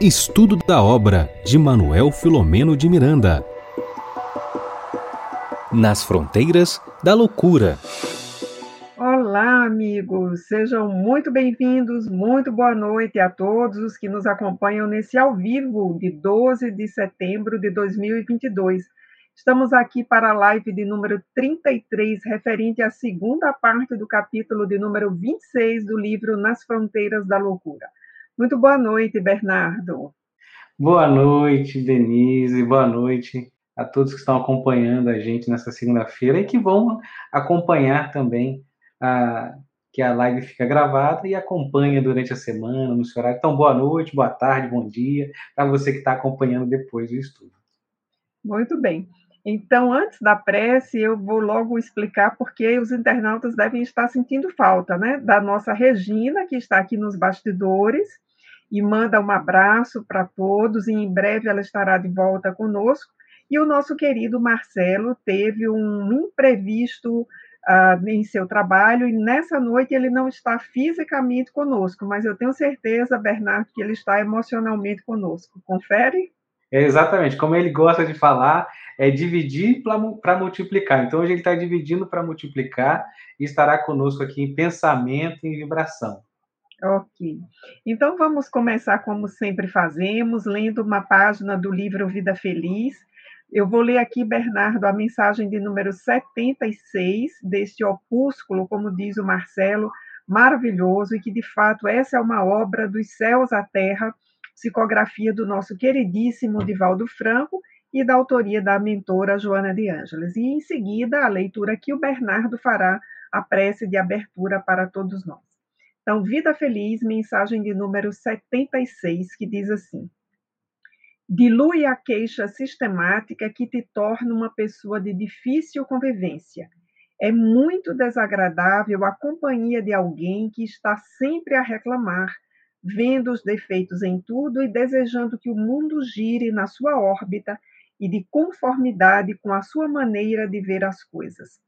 Estudo da obra de Manuel Filomeno de Miranda. Nas fronteiras da loucura. Olá, amigos! Sejam muito bem-vindos, muito boa noite a todos os que nos acompanham nesse ao vivo de 12 de setembro de 2022. Estamos aqui para a live de número 33, referente à segunda parte do capítulo de número 26 do livro Nas Fronteiras da Loucura. Muito boa noite, Bernardo. Boa noite, Denise. Boa noite a todos que estão acompanhando a gente nessa segunda-feira e que vão acompanhar também a, que a live fica gravada e acompanha durante a semana, no seu horário. Então, boa noite, boa tarde, bom dia, para você que está acompanhando depois do estudo. Muito bem. Então, antes da prece, eu vou logo explicar porque os internautas devem estar sentindo falta, né? Da nossa Regina, que está aqui nos bastidores, e manda um abraço para todos, e em breve ela estará de volta conosco. E o nosso querido Marcelo teve um imprevisto uh, em seu trabalho, e nessa noite ele não está fisicamente conosco, mas eu tenho certeza, Bernardo, que ele está emocionalmente conosco. Confere? É exatamente, como ele gosta de falar, é dividir para multiplicar. Então, hoje ele está dividindo para multiplicar e estará conosco aqui em pensamento e vibração. Ok. Então, vamos começar como sempre fazemos, lendo uma página do livro Vida Feliz. Eu vou ler aqui, Bernardo, a mensagem de número 76 deste opúsculo, como diz o Marcelo, maravilhoso, e que de fato essa é uma obra dos céus à terra psicografia do nosso queridíssimo Divaldo Franco e da autoria da mentora Joana de Ângeles. E em seguida, a leitura que o Bernardo fará, a prece de abertura para todos nós. Então, Vida Feliz, mensagem de número 76, que diz assim: Dilui a queixa sistemática que te torna uma pessoa de difícil convivência. É muito desagradável a companhia de alguém que está sempre a reclamar, vendo os defeitos em tudo e desejando que o mundo gire na sua órbita e de conformidade com a sua maneira de ver as coisas.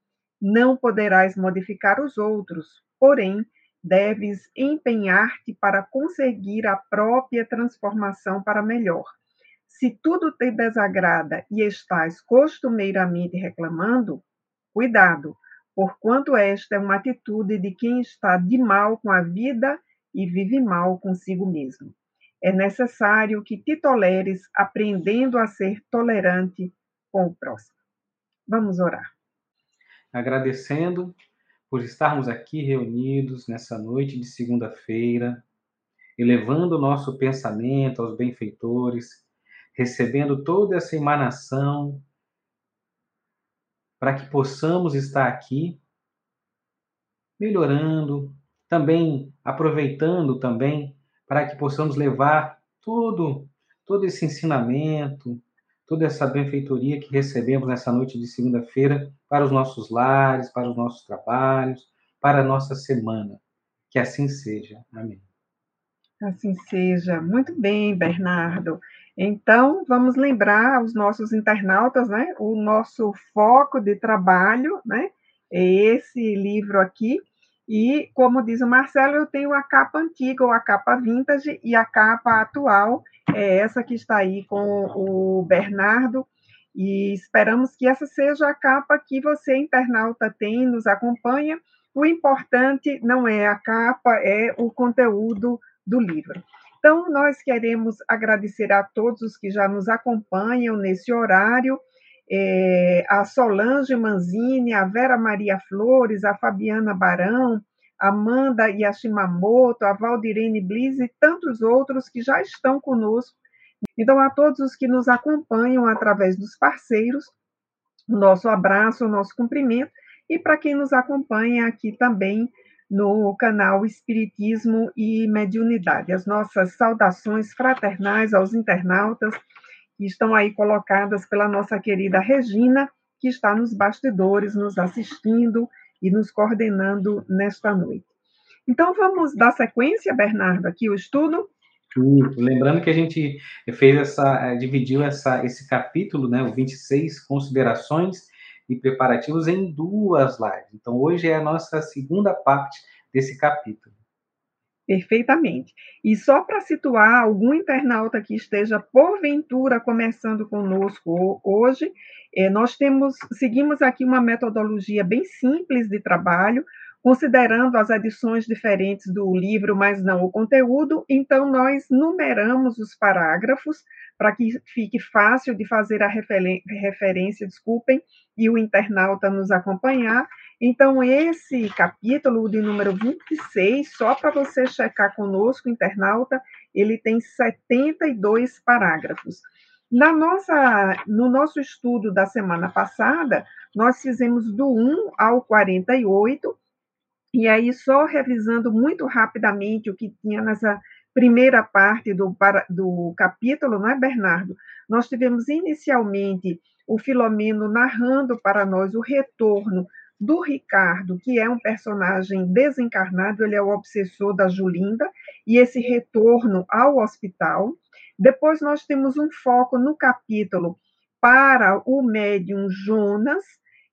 Não poderás modificar os outros, porém, deves empenhar-te para conseguir a própria transformação para melhor. Se tudo te desagrada e estás costumeiramente reclamando, cuidado, porquanto esta é uma atitude de quem está de mal com a vida e vive mal consigo mesmo. É necessário que te toleres, aprendendo a ser tolerante com o próximo. Vamos orar. Agradecendo por estarmos aqui reunidos nessa noite de segunda-feira, elevando o nosso pensamento aos benfeitores, recebendo toda essa emanação para que possamos estar aqui melhorando, também aproveitando também para que possamos levar todo todo esse ensinamento, toda essa benfeitoria que recebemos nessa noite de segunda-feira para os nossos lares, para os nossos trabalhos, para a nossa semana. Que assim seja. Amém. Assim seja. Muito bem, Bernardo. Então, vamos lembrar aos nossos internautas, né? O nosso foco de trabalho, né? É esse livro aqui, e, como diz o Marcelo, eu tenho a capa antiga ou a capa vintage e a capa atual é essa que está aí com o Bernardo. E esperamos que essa seja a capa que você, internauta, tem, nos acompanha. O importante não é a capa, é o conteúdo do livro. Então, nós queremos agradecer a todos os que já nos acompanham nesse horário é, a Solange Manzini, a Vera Maria Flores, a Fabiana Barão, Amanda Yashimamoto, a Valdirene Bliss e tantos outros que já estão conosco. Então, a todos os que nos acompanham através dos parceiros, o nosso abraço, o nosso cumprimento, e para quem nos acompanha aqui também no canal Espiritismo e Mediunidade. As nossas saudações fraternais aos internautas que estão aí colocadas pela nossa querida Regina, que está nos bastidores, nos assistindo e nos coordenando nesta noite. Então, vamos dar sequência, Bernardo, aqui o estudo? Lembrando que a gente fez essa, eh, dividiu essa, esse capítulo, né, o 26, considerações e preparativos, em duas lives. Então, hoje é a nossa segunda parte desse capítulo. Perfeitamente. E só para situar algum internauta que esteja porventura começando conosco hoje, é, nós temos seguimos aqui uma metodologia bem simples de trabalho, considerando as edições diferentes do livro, mas não o conteúdo. Então nós numeramos os parágrafos para que fique fácil de fazer a referência, desculpem, e o internauta nos acompanhar. Então, esse capítulo de número 26, só para você checar conosco, internauta, ele tem 72 parágrafos. Na nossa, no nosso estudo da semana passada, nós fizemos do 1 ao 48, e aí, só revisando muito rapidamente o que tinha nessa primeira parte do, do capítulo, não é, Bernardo? Nós tivemos inicialmente o Filomeno narrando para nós o retorno do Ricardo, que é um personagem desencarnado, ele é o obsessor da Julinda, e esse retorno ao hospital. Depois nós temos um foco no capítulo para o médium Jonas,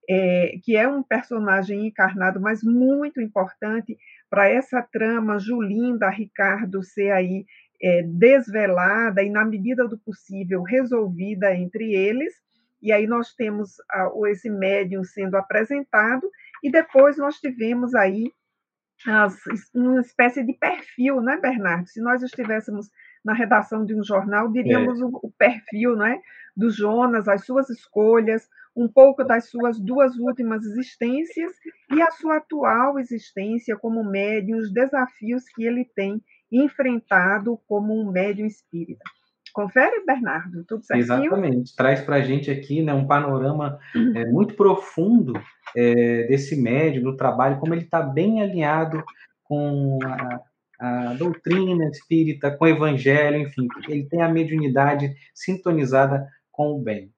é, que é um personagem encarnado, mas muito importante para essa trama Julinda, Ricardo ser aí é, desvelada e, na medida do possível, resolvida entre eles. E aí nós temos a, esse médium sendo apresentado, e depois nós tivemos aí as, uma espécie de perfil, né, Bernardo? Se nós estivéssemos na redação de um jornal, diríamos é. o, o, perfil né, do Jonas, as suas escolhas, um pouco das suas duas últimas existências e a sua atual existência como médium, os desafios que ele tem enfrentado como um médium espírita. Confere, Bernardo, tudo certinho? Exatamente. Traz para a gente aqui né, um panorama uhum. é, muito profundo é, desse médium, do trabalho, como ele está bem alinhado com a, a, doutrina espírita, com o evangelho, enfim, ele tem a mediunidade sintonizada com o bem.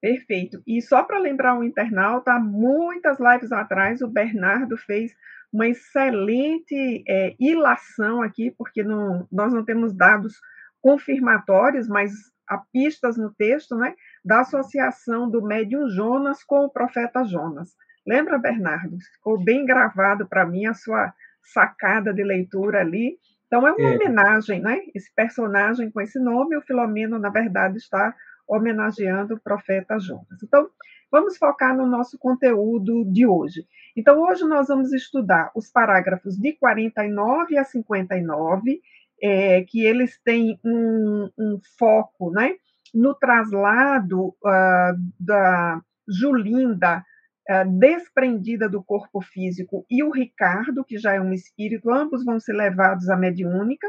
Perfeito. E só para lembrar o internauta, muitas lives atrás o Bernardo fez uma excelente é, ilação aqui, porque não, nós não temos dados confirmatórios, mas há pistas no texto, né, da associação do médium Jonas com o profeta Jonas. Lembra, Bernardo? Ficou bem gravado para mim a sua sacada de leitura ali. Então, é uma é. homenagem, né? Esse personagem com esse nome, o Filomeno, na verdade, está homenageando o profeta Jonas. Então, vamos focar no nosso conteúdo de hoje. Então, hoje nós vamos estudar os parágrafos de 49 a 59, é, que eles têm um, um, foco né, no traslado uh, da Julinda desprendida do corpo físico e o Ricardo, que já é um espírito, ambos vão ser levados à mediúnica,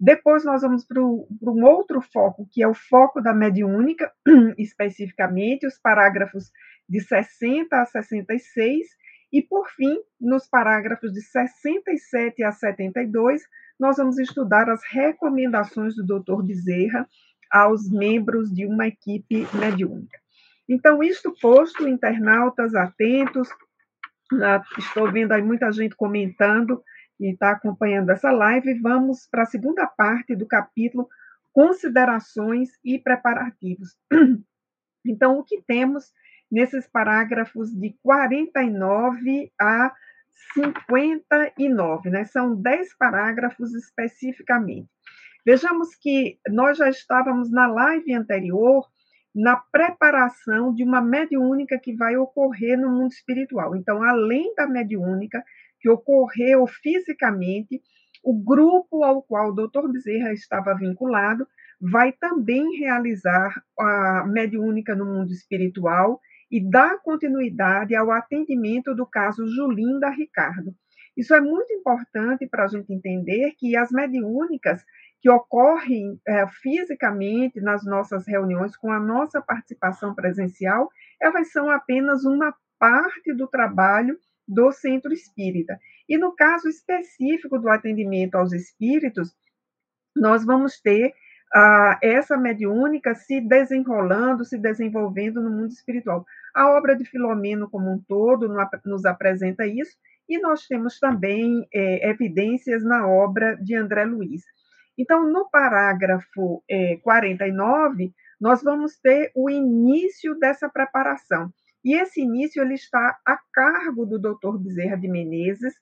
depois nós vamos para um outro foco, que é o foco da mediúnica, especificamente, os parágrafos de 60 a 66, e por fim, nos parágrafos de 67 a 72, nós vamos estudar as recomendações do Dr. Bezerra aos membros de uma equipe mediúnica. Então, isto posto, internautas atentos, estou vendo aí muita gente comentando que está acompanhando essa live, vamos para a segunda parte do capítulo Considerações e Preparativos. Então, o que temos nesses parágrafos de 49 a 59, né? São 10 parágrafos especificamente. Vejamos que nós já estávamos na live anterior na preparação de uma mediúnica que vai ocorrer no mundo espiritual. Então, além da mediúnica, que ocorreu fisicamente, o grupo ao qual o Dr. Bezerra estava vinculado vai também realizar a mediúnica no mundo espiritual e dar continuidade ao atendimento do caso Julinda Ricardo. Isso é muito importante para a gente entender que as mediúnicas que ocorrem é, fisicamente nas nossas reuniões, com a nossa participação presencial, elas são apenas uma parte do trabalho do centro espírita. E no caso específico do atendimento aos espíritos, nós vamos ter ah, essa mediúnica se desenrolando, se desenvolvendo no mundo espiritual. A obra de Filomeno, como um todo, nos apresenta isso, e nós temos também é, evidências na obra de André Luiz. Então, no parágrafo é, 49, nós vamos ter o início dessa preparação. E esse início ele está a cargo do Dr. Bezerra de Menezes,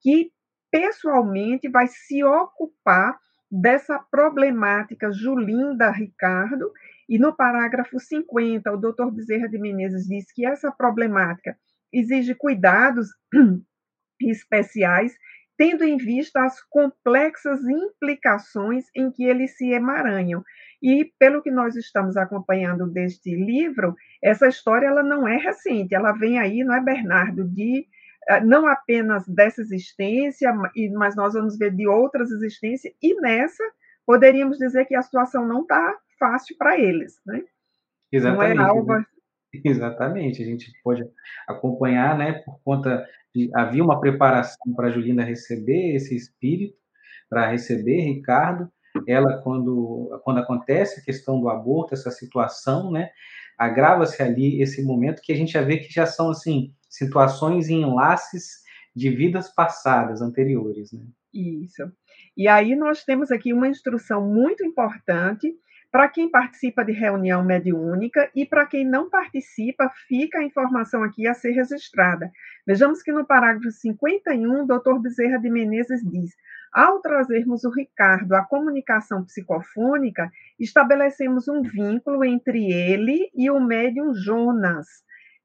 que pessoalmente vai se ocupar dessa problemática Julinda Ricardo, e no parágrafo 50, o doutor Bezerra de Menezes diz que essa problemática exige cuidados especiais, tendo em vista as complexas implicações em que eles se emaranham. E pelo que nós estamos acompanhando deste livro, essa história ela não é recente, ela vem aí, não é Bernardo, de eh, não apenas dessa existência, mas nós vamos ver de outras existências, e nessa poderíamos dizer que a situação não está fácil para eles, né? Exatamente. Não é algo... Exatamente, a gente pode acompanhar, né, por conta havia uma preparação para a Julinda receber esse espírito, para receber Ricardo, ela quando quando acontece a questão do aborto, essa situação, né, agrava-se ali esse momento que a gente já vê que já são assim situações e enlaces de vidas passadas anteriores, né? Isso. E aí nós temos aqui uma instrução muito importante para quem participa de reunião mediúnica e para quem não participa, fica a informação aqui a ser registrada. Vejamos que no parágrafo 51, o doutor Bezerra de Menezes diz: ao trazermos o Ricardo à comunicação psicofônica, estabelecemos um vínculo entre ele e o médium Jonas,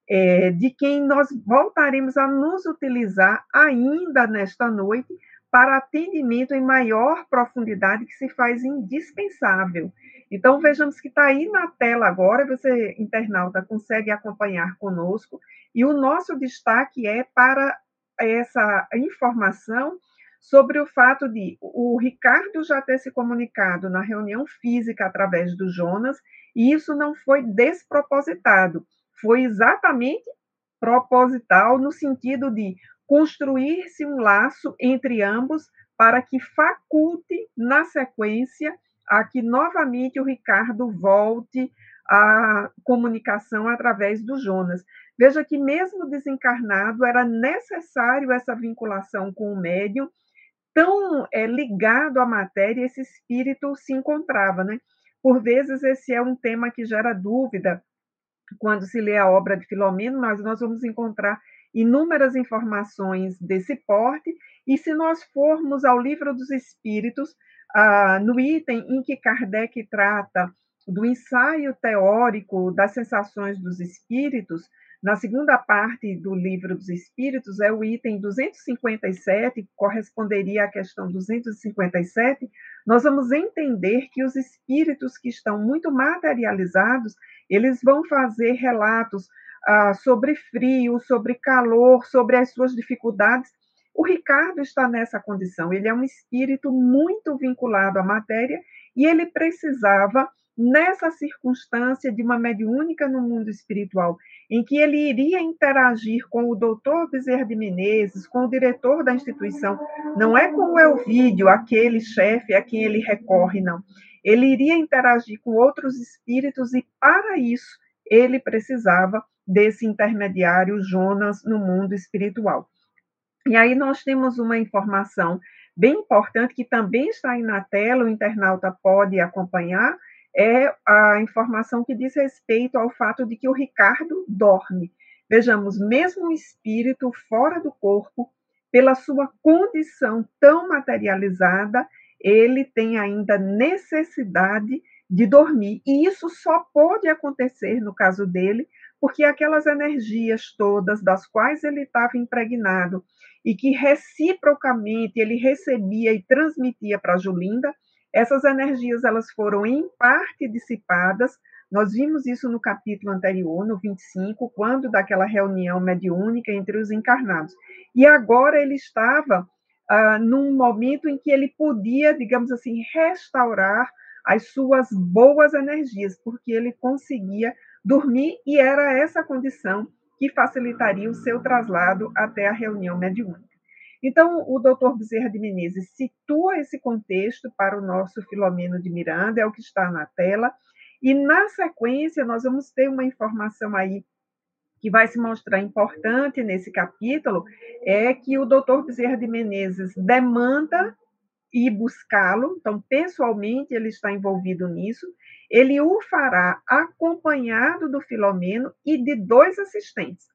é, de quem nós voltaremos a nos utilizar ainda nesta noite para atendimento em maior profundidade que se faz indispensável. Então, vejamos que está aí na tela agora, você, internauta, consegue acompanhar conosco, e o nosso destaque é para essa informação sobre o fato de o Ricardo já ter se comunicado na reunião física através do Jonas, e isso não foi despropositado, foi exatamente proposital no sentido de construir-se um laço entre ambos para que faculte, na sequência, a que novamente o Ricardo volte à comunicação através do Jonas. Veja que, mesmo desencarnado, era necessário essa vinculação com o médium, tão é, ligado à matéria, esse espírito se encontrava. Né? Por vezes, esse é um tema que gera dúvida quando se lê a obra de Filomeno, mas nós vamos encontrar inúmeras informações desse porte, e se nós formos ao Livro dos Espíritos, ah, no item em que Kardec trata do ensaio teórico das sensações dos espíritos, na segunda parte do Livro dos Espíritos, é o item 257, que corresponderia à questão 257, nós vamos entender que os espíritos que estão muito materializados, eles vão fazer relatos ah, sobre frio, sobre calor, sobre as suas dificuldades. O Ricardo está nessa condição, ele é um espírito muito vinculado à matéria e ele precisava, nessa circunstância de uma mediúnica no mundo espiritual, em que ele iria interagir com o doutor Bezerra de Menezes, com o diretor da instituição, não é com o Elvídio, aquele chefe a quem ele recorre, não. Ele iria interagir com outros espíritos e, para isso, ele precisava desse intermediário Jonas no mundo espiritual. E aí nós temos uma informação bem importante que também está aí na tela, o internauta pode acompanhar, é a informação que diz respeito ao fato de que o Ricardo dorme. Vejamos, mesmo o espírito fora do corpo, pela sua condição tão materializada, ele tem ainda necessidade de dormir. E isso só pode acontecer, no caso dele, porque aquelas energias todas das quais ele estava impregnado e que reciprocamente ele recebia e transmitia para Julinda, essas energias elas foram em parte dissipadas. Nós vimos isso no capítulo anterior, no 25, quando daquela reunião mediúnica entre os encarnados. E agora ele estava ah, num momento em que ele podia, digamos assim, restaurar as suas boas energias, porque ele conseguia dormir e era essa condição que facilitaria o seu traslado até a reunião mediúnica. Então, o doutor Bezerra de Menezes situa esse contexto para o nosso Filomeno de Miranda, é o que está na tela, e na sequência nós vamos ter uma informação aí que vai se mostrar importante nesse capítulo, é que o doutor Bezerra de Menezes demanda ir buscá-lo, então, pessoalmente, ele está envolvido nisso, ele o fará acompanhado do Filomeno e de dois assistentes.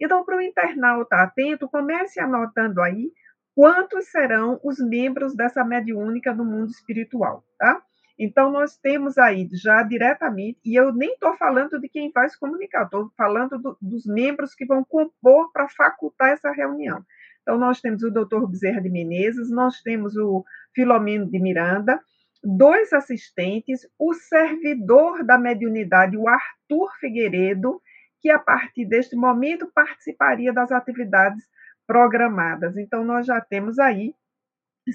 Então, para o internauta atento, comece anotando aí quantos serão os membros dessa mediúnica no mundo espiritual, tá? Então, nós temos aí já diretamente, e eu nem estou falando de quem vai se comunicar, estou falando do, dos membros que vão compor para facultar essa reunião. Então, nós temos o doutor Bezerra de Menezes, nós temos o Filomeno de Miranda, dois assistentes, o servidor da mediunidade, o Arthur Figueiredo, que a partir deste momento participaria das atividades programadas. Então, nós já temos aí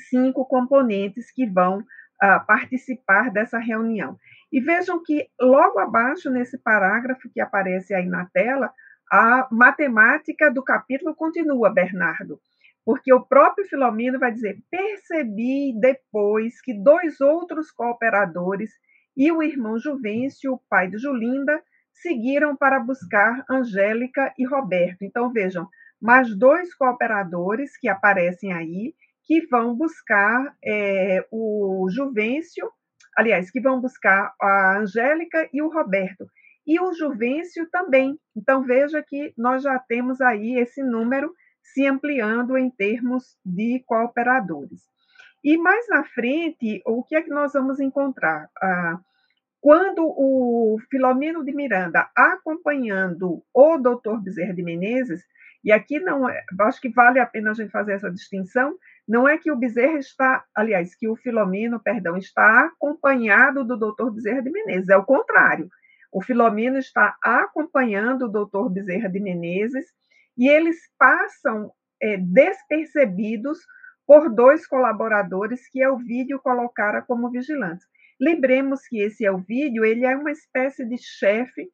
cinco componentes que vão uh, participar dessa reunião. E vejam que logo abaixo, nesse parágrafo que aparece aí na tela, a matemática do capítulo continua, Bernardo, porque o próprio Filomeno vai dizer: percebi depois que dois outros cooperadores e o irmão Juvencio, o pai de Julinda, seguiram para buscar Angélica e Roberto. Então, vejam, mais dois cooperadores que aparecem aí, que vão buscar é, o Juvencio, aliás, que vão buscar a Angélica e o Roberto. E o Juvencio também. Então, veja que nós já temos aí esse número se ampliando em termos de cooperadores. E mais na frente, o que é que nós vamos encontrar? Ah, quando o Filomeno de Miranda, acompanhando o doutor Bezerra de Menezes, e aqui não é, acho que vale a pena a gente fazer essa distinção, não é que o Bezerra está, aliás, que o Filomeno, perdão, está acompanhado do doutor Bezerra de Menezes, é o contrário. O Filomeno está acompanhando o doutor Bezerra de Menezes e eles passam é, despercebidos por dois colaboradores que o vídeo colocara como vigilantes. Lembremos que esse Elvídio, ele é uma espécie de chefe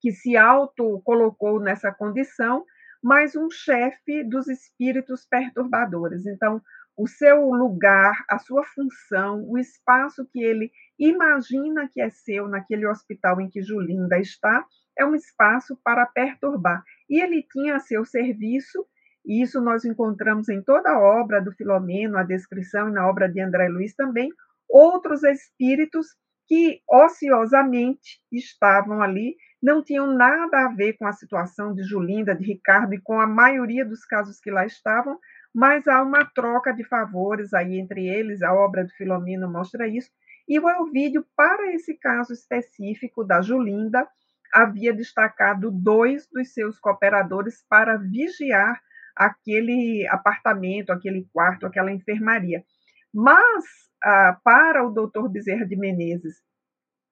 que se auto colocou nessa condição, mas um chefe dos espíritos perturbadores. Então, o seu lugar, a sua função, o espaço que ele imagina que é seu naquele hospital em que Julinda está, é um espaço para perturbar. E ele tinha a seu serviço, e isso nós encontramos em toda a obra do Filomeno, a descrição e na obra de André Luiz também, outros espíritos que ociosamente estavam ali, não tinham nada a ver com a situação de Julinda, de Ricardo e com a maioria dos casos que lá estavam, mas há uma troca de favores aí entre eles, a obra do Filomeno mostra isso, e o Elvídio, para esse caso específico da Julinda, havia destacado dois dos seus cooperadores para vigiar aquele apartamento, aquele quarto, aquela enfermaria. Mas ah, para o doutor Bezerra de Menezes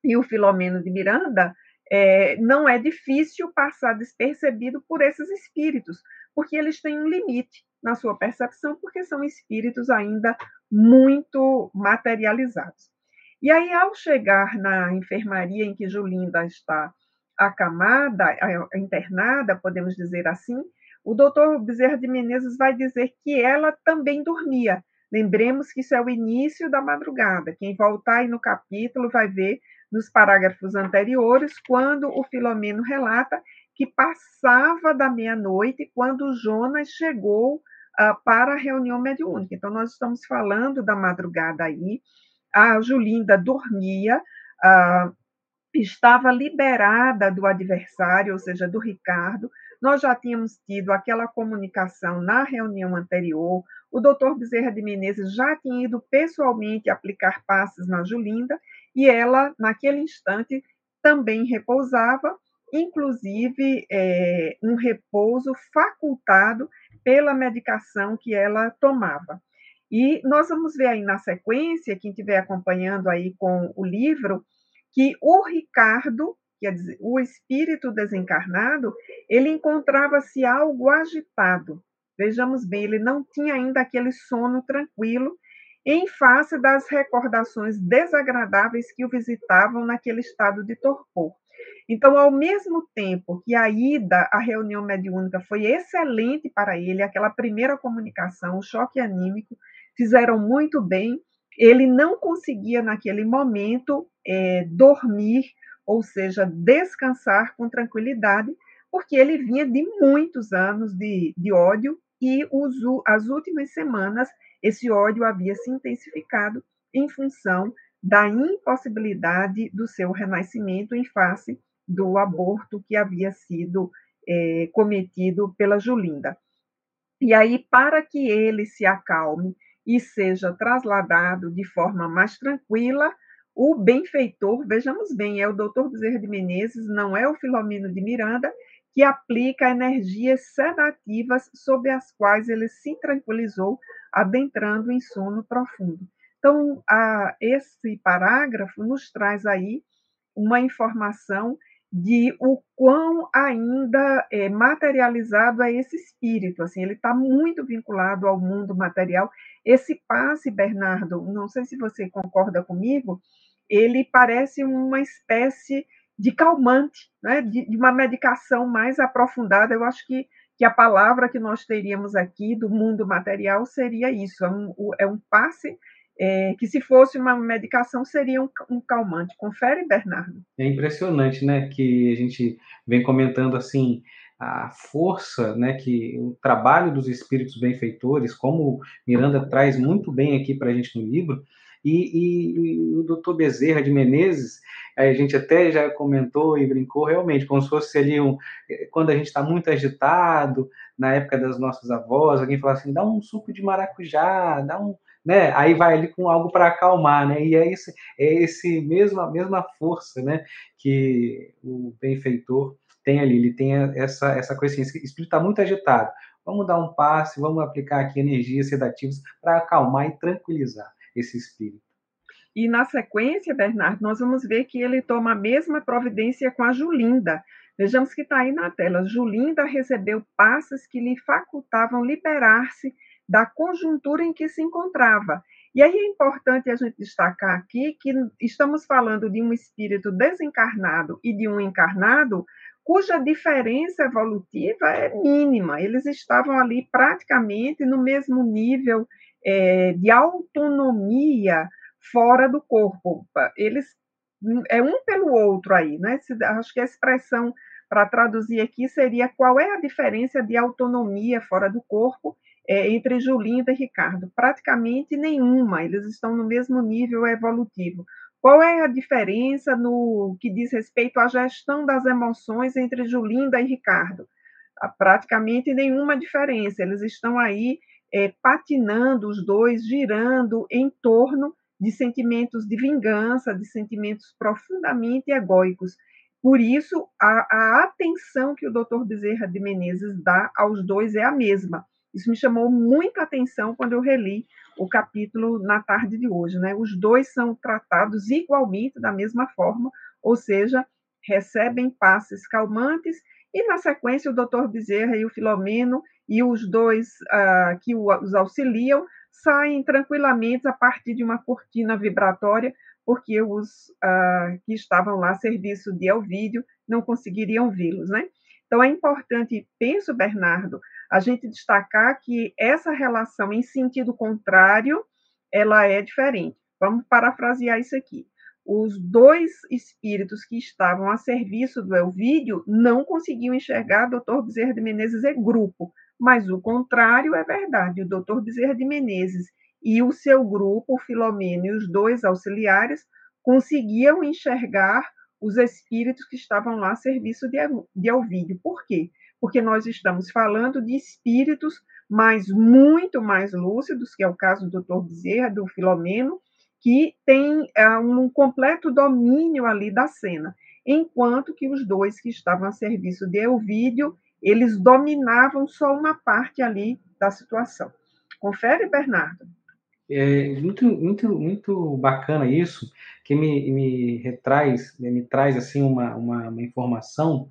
e o Filomeno de Miranda, é, não é difícil passar despercebido por esses espíritos, porque eles têm um limite na sua percepção, porque são espíritos ainda muito materializados. E aí, ao chegar na enfermaria em que Julinda está acamada, internada, podemos dizer assim, o doutor Bezerra de Menezes vai dizer que ela também dormia, Lembremos que isso é o início da madrugada. Quem voltar aí no capítulo vai ver nos parágrafos anteriores, quando o Filomeno relata que passava da meia-noite quando Jonas chegou uh, para a reunião mediúnica. Então, nós estamos falando da madrugada aí. A Julinda dormia, uh, estava liberada do adversário, ou seja, do Ricardo. Nós já tínhamos tido aquela comunicação na reunião anterior, o doutor Bezerra de Menezes já tinha ido pessoalmente aplicar passes na Julinda e ela, naquele instante, também repousava, inclusive é, um repouso facultado pela medicação que ela tomava. E nós vamos ver aí na sequência, quem estiver acompanhando aí com o livro, que o Ricardo, quer dizer, o espírito desencarnado, ele encontrava-se algo agitado. Vejamos bem, ele não tinha ainda aquele sono tranquilo em face das recordações desagradáveis que o visitavam naquele estado de torpor. Então, ao mesmo tempo que a ida à reunião mediúnica foi excelente para ele, aquela primeira comunicação, o choque anímico, fizeram muito bem, ele não conseguia, naquele momento, é, dormir, ou seja, descansar com tranquilidade, porque ele vinha de muitos anos de, de ódio e os, as últimas semanas esse ódio havia se intensificado em função da impossibilidade do seu renascimento em face do aborto que havia sido é, cometido pela Julinda. E aí, para que ele se acalme e seja trasladado de forma mais tranquila, o benfeitor, vejamos bem, é o doutor Bezerra de Menezes, não é o Filomeno de Miranda, que aplica energias sedativas sobre as quais ele se tranquilizou, adentrando em sono profundo. Então, a, esse parágrafo nos traz aí uma informação de o quão ainda é, materializado é esse espírito, assim, ele está muito vinculado ao mundo material. Esse passe, Bernardo, não sei se você concorda comigo, ele parece uma espécie de calmante, né, de, de uma medicação mais aprofundada. Eu acho que, que a palavra que nós teríamos aqui do mundo material seria isso, é um, é um passe é, que se fosse uma medicação seria um, um, calmante. Confere, Bernardo. É impressionante, né, que a gente vem comentando assim a força, né, que o trabalho dos espíritos benfeitores, como Miranda traz muito bem aqui para a gente no livro, e, e, e o doutor Bezerra de Menezes, a gente até já comentou e brincou realmente, como se fosse ali um, quando a gente está muito agitado, na época das nossas avós, alguém fala assim, dá um suco de maracujá, dá um, né? Aí vai ali com algo para acalmar, né? E é esse, é esse mesma mesma força, né? Que o benfeitor tem ali, ele tem essa essa assim, esse espírito está muito agitado. Vamos dar um passe, vamos aplicar aqui energias sedativas para acalmar e tranquilizar esse espírito. E na sequência, Bernardo, nós vamos ver que ele toma a mesma providência com a Julinda. Vejamos que está aí na tela. Julinda recebeu passes que lhe facultavam liberar-se da conjuntura em que se encontrava. E aí é importante a gente destacar aqui que estamos falando de um espírito desencarnado e de um encarnado cuja diferença evolutiva é mínima. Eles estavam ali praticamente no mesmo nível é, de autonomia fora do corpo. Eles é um pelo outro aí, né? Acho que a expressão para traduzir aqui seria qual é a diferença de autonomia fora do corpo é, entre Julinda e Ricardo? Praticamente nenhuma, eles estão no mesmo nível evolutivo. Qual é a diferença no que diz respeito à gestão das emoções entre Julinda e Ricardo? Ah, praticamente nenhuma diferença, eles estão aí é, patinando os dois, girando em torno de sentimentos de vingança, de sentimentos profundamente egóicos. Por isso, a, a atenção que o Dr. Bezerra de Menezes dá aos dois é a mesma. Isso me chamou muita atenção quando eu reli o capítulo na tarde de hoje. Né? Os dois são tratados igualmente da mesma forma, ou seja, recebem passes calmantes, e na sequência o doutor Bezerra e o Filomeno e os dois uh, que os auxiliam saem tranquilamente a partir de uma cortina vibratória, porque os uh, que estavam lá a serviço de Elvídio não conseguiriam vê-los, né? Então é importante, penso, Bernardo, a gente destacar que essa relação em sentido contrário, ela é diferente. Vamos parafrasear isso aqui. Os dois espíritos que estavam a serviço do Elvídio não conseguiam enxergar Dr. Bezerra de Menezes e grupo, mas o contrário é verdade. O Dr. Bezerra de Menezes e o seu grupo, o Filomeno e os dois auxiliares, conseguiam enxergar os espíritos que estavam lá a serviço de, de Elvídio. Por quê? Porque nós estamos falando de espíritos mais muito mais lúcidos, que é o caso do Dr. Bezerra, do Filomeno, que tem é, um completo domínio ali da cena, enquanto que os dois que estavam a serviço de Elvídio eles dominavam só uma parte ali da situação. Confere, Bernardo. É muito, muito, muito bacana isso, que me, me retraz, me traz assim uma, uma, uma informação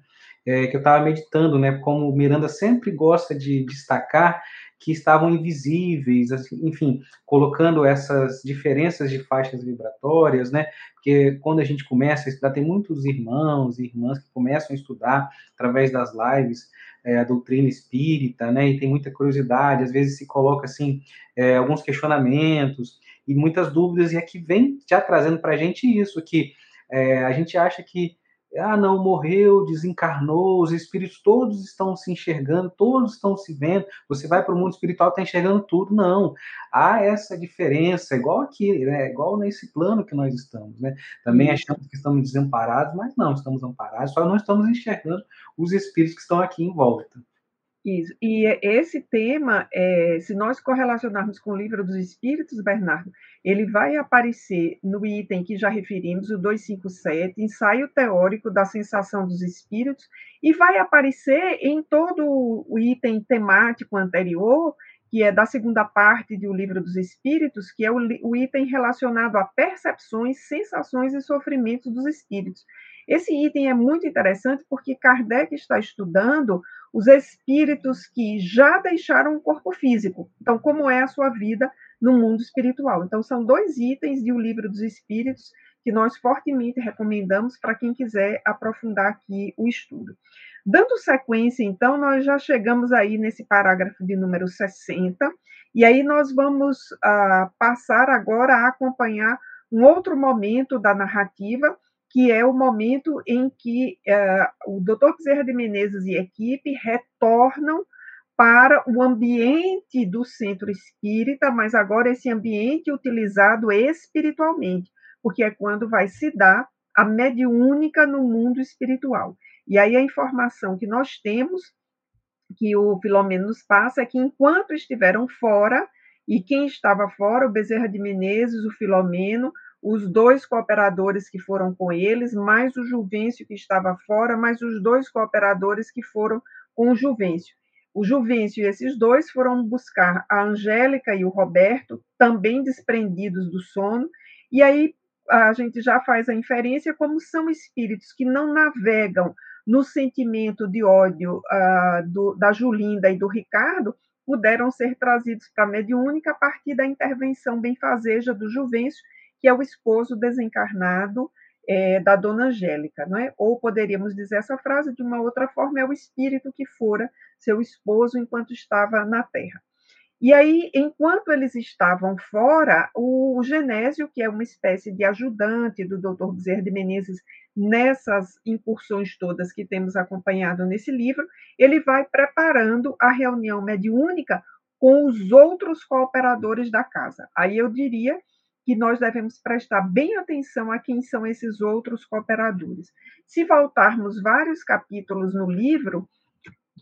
é, que eu estava meditando, né? Como Miranda sempre gosta de destacar que estavam invisíveis, assim, enfim, colocando essas diferenças de faixas vibratórias, né? Porque quando a gente começa a estudar, tem muitos irmãos e irmãs que começam a estudar através das lives é, a doutrina espírita, né? E tem muita curiosidade, às vezes se coloca assim é, alguns questionamentos e muitas dúvidas, e aqui vem já trazendo para a gente isso, que é, a gente acha que ah, não, morreu, desencarnou, os espíritos todos estão se enxergando, todos estão se vendo. Você vai para o mundo espiritual, está enxergando tudo. Não. Há essa diferença, igual aqui, né? igual nesse plano que nós estamos. Né? Também achamos que estamos desamparados, mas não estamos amparados, só não estamos enxergando os espíritos que estão aqui em volta. Isso. E esse tema, é, se nós correlacionarmos com o livro dos Espíritos, Bernardo, ele vai aparecer no item que já referimos, o 257, ensaio teórico da sensação dos espíritos, e vai aparecer em todo o item temático anterior, que é da segunda parte do livro dos Espíritos, que é o, o item relacionado a percepções, sensações e sofrimentos dos espíritos. Esse item é muito interessante porque Kardec está estudando os espíritos que já deixaram o corpo físico. Então, como é a sua vida no mundo espiritual? Então, são dois itens de O Livro dos Espíritos que nós fortemente recomendamos para quem quiser aprofundar aqui o estudo. Dando sequência, então, nós já chegamos aí nesse parágrafo de número 60, e aí nós vamos uh, passar agora a acompanhar um outro momento da narrativa, que é o momento em que uh, o Dr. Bezerra de Menezes e equipe retornam para o ambiente do centro espírita, mas agora esse ambiente utilizado espiritualmente, porque é quando vai se dar a mediúnica no mundo espiritual. E aí a informação que nós temos, que o Filomeno nos passa, é que enquanto estiveram fora, e quem estava fora, o Bezerra de Menezes, o Filomeno, os dois cooperadores que foram com eles, mais o Juvencio que estava fora, mais os dois cooperadores que foram com o Juvencio. O Juvencio e esses dois foram buscar a Angélica e o Roberto, também desprendidos do sono, e aí a gente já faz a inferência como são espíritos que não navegam no sentimento de ódio uh, do, da Julinda e do Ricardo, puderam ser trazidos para a mediúnica a partir da intervenção benfazeja do Juvencio, que é o esposo desencarnado é, da dona Angélica, não é? Ou poderíamos dizer essa frase de uma outra forma, é o espírito que fora seu esposo enquanto estava na Terra. E aí, enquanto eles estavam fora, o Genésio, que é uma espécie de ajudante do Dr. Bezerra de Menezes nessas incursões todas que temos acompanhado nesse livro, ele vai preparando a reunião mediúnica com os outros cooperadores da casa. Aí eu diria que nós devemos prestar bem atenção a quem são esses outros cooperadores. Se voltarmos vários capítulos no livro,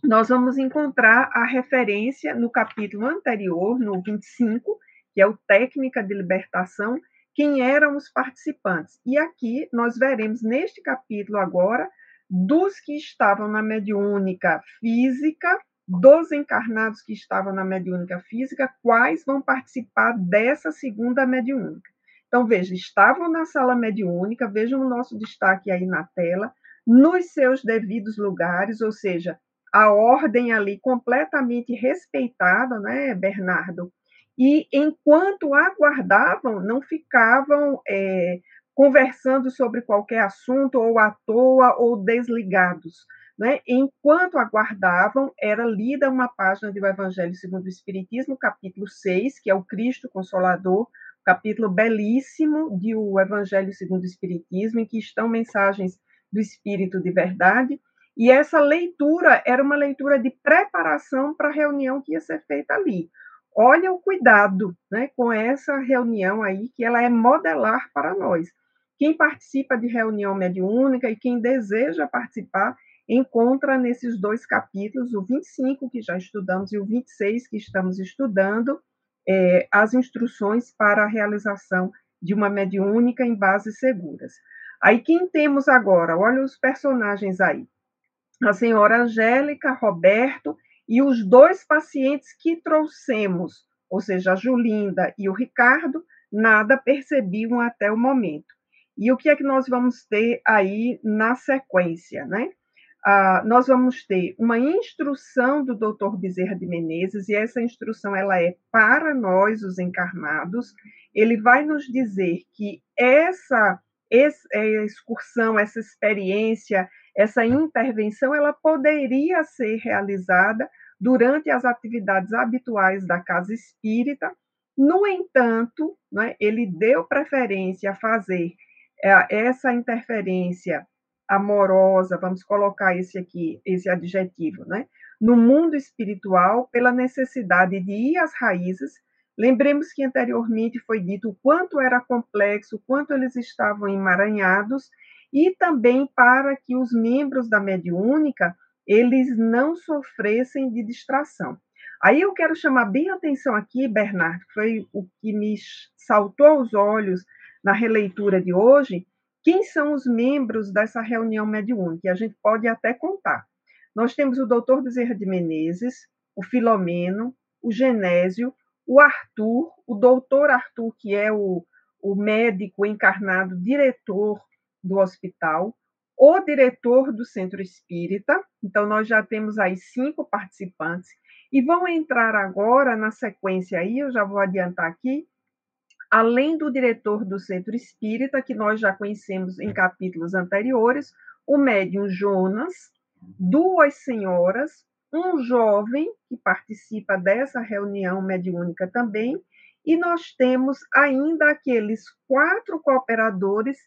nós vamos encontrar a referência no capítulo anterior, no 25, que é o Técnica de Libertação, quem eram os participantes. E aqui nós veremos neste capítulo agora dos que estavam na mediúnica física, dos encarnados que estavam na mediúnica física, quais vão participar dessa segunda mediúnica. Então, veja, estavam na sala mediúnica, vejam o nosso destaque aí na tela, nos seus devidos lugares, ou seja, a ordem ali completamente respeitada, né, Bernardo? E enquanto aguardavam, não ficavam é, conversando sobre qualquer assunto, ou à toa, ou desligados. Né? Enquanto aguardavam, era lida uma página do Evangelho segundo o Espiritismo, capítulo 6, que é o Cristo Consolador, capítulo belíssimo de o Evangelho segundo o Espiritismo, em que estão mensagens do Espírito de verdade, e essa leitura era uma leitura de preparação para a reunião que ia ser feita ali. Olha o cuidado né, com essa reunião aí, que ela é modelar para nós. Quem participa de reunião mediúnica e quem deseja participar, encontra nesses dois capítulos, o 25 que já estudamos e o 26 que estamos estudando, é, as instruções para a realização de uma mediúnica em bases seguras. Aí quem temos agora? Olha os personagens aí a senhora Angélica, Roberto e os dois pacientes que trouxemos, ou seja, a Julinda e o Ricardo, nada percebiam até o momento. E o que é que nós vamos ter aí na sequência, né? Ah, nós vamos ter uma instrução do Dr. Bezerra de Menezes, e essa instrução ela é para nós, os encarnados. Ele vai nos dizer que essa, essa excursão, essa experiência, essa intervenção ela poderia ser realizada durante as atividades habituais da casa espírita. No entanto, né, ele deu preferência a fazer é, essa interferência amorosa, vamos colocar esse aqui, esse adjetivo, né, no mundo espiritual pela necessidade de ir às raízes. Lembremos que anteriormente foi dito o quanto era complexo, o quanto eles estavam emaranhados e também para que os membros da mediúnica eles não sofressem de distração. Aí eu quero chamar bem a atenção aqui, Bernardo, que foi o que me saltou aos olhos na releitura de hoje, quem são os membros dessa reunião mediúnica? A gente pode até contar. Nós temos o doutor Bezerra de Menezes, o Filomeno, o Genésio, o Arthur, o doutor Arthur, que é o, o médico encarnado, diretor do hospital, o diretor do centro espírita. Então, nós já temos aí cinco participantes. E vão entrar agora na sequência aí, eu já vou adiantar aqui, além do diretor do centro espírita, que nós já conhecemos em capítulos anteriores, o médium Jonas, duas senhoras, um jovem que participa dessa reunião mediúnica também, e nós temos ainda aqueles quatro cooperadores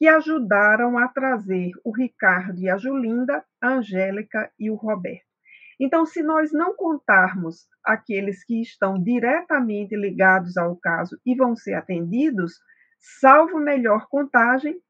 que ajudaram a trazer o Ricardo e a Julinda, a Angélica e o Roberto. Então, se nós não contarmos aqueles que estão diretamente ligados ao caso e vão ser atendidos, salvo melhor contagem,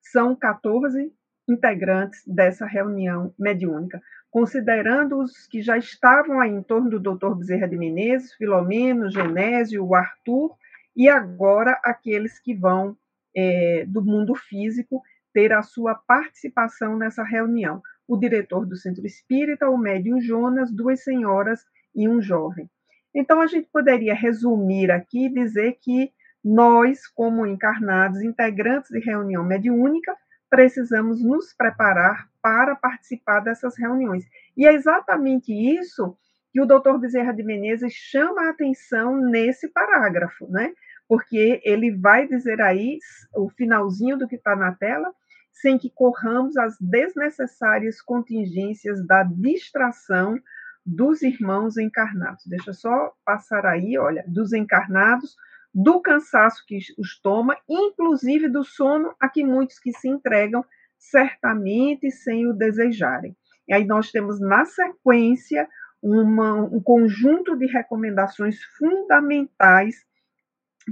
são 14 integrantes dessa reunião mediúnica, considerando os que já estavam aí em torno do Dr. Bezerra de Menezes, Filomeno, Genésio, o Arthur, e agora aqueles que vão é, do mundo físico ter a sua participação nessa reunião o diretor do centro espírita, o médium Jonas, duas senhoras e um jovem. Então, a gente poderia resumir aqui e dizer que nós, como encarnados, integrantes de reunião mediúnica, precisamos nos preparar para participar dessas reuniões. E é exatamente isso que o doutor Bezerra de Menezes chama a atenção nesse parágrafo, né? Porque ele vai dizer aí, o finalzinho do que está na tela, sem que corramos as desnecessárias contingências da distração dos irmãos encarnados. Deixa eu só passar aí, olha, dos encarnados, do cansaço que os toma, inclusive do sono a que muitos que se entregam certamente sem o desejarem. E aí nós temos na sequência uma, um conjunto de recomendações fundamentais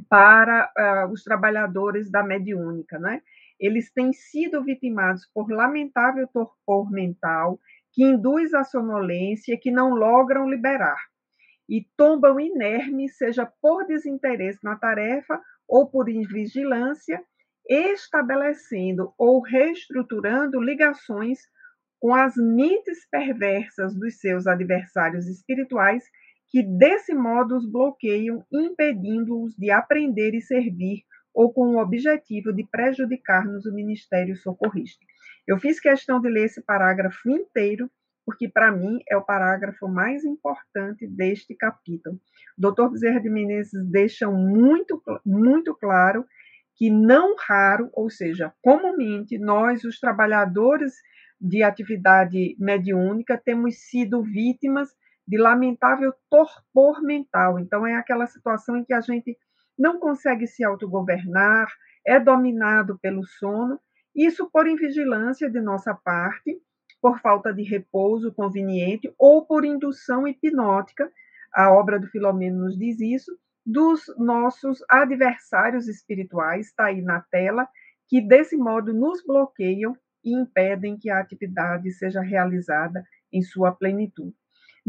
para uh, os trabalhadores da mediúnica, né? eles têm sido vitimados por lamentável torpor mental que induz a sonolência que não logram liberar e tombam inermes, seja por desinteresse na tarefa ou por invigilância, estabelecendo ou reestruturando ligações com as mentes perversas dos seus adversários espirituais, que desse modo os bloqueiam, impedindo-os de aprender e servir ou com o objetivo de prejudicar-nos o ministério socorrista. Eu fiz questão de ler esse parágrafo inteiro, porque para mim é o parágrafo mais importante deste capítulo. Doutor Bezerra de Menezes deixa muito, muito claro que não raro, ou seja, comumente, nós, os trabalhadores de atividade mediúnica, temos sido vítimas de lamentável torpor mental. Então, é aquela situação em que a gente não consegue se autogovernar, é dominado pelo sono, isso por invigilância de nossa parte, por falta de repouso conveniente ou por indução hipnótica, a obra do Filomeno nos diz isso, dos nossos adversários espirituais, está aí na tela, que desse modo nos bloqueiam e impedem que a atividade seja realizada em sua plenitude.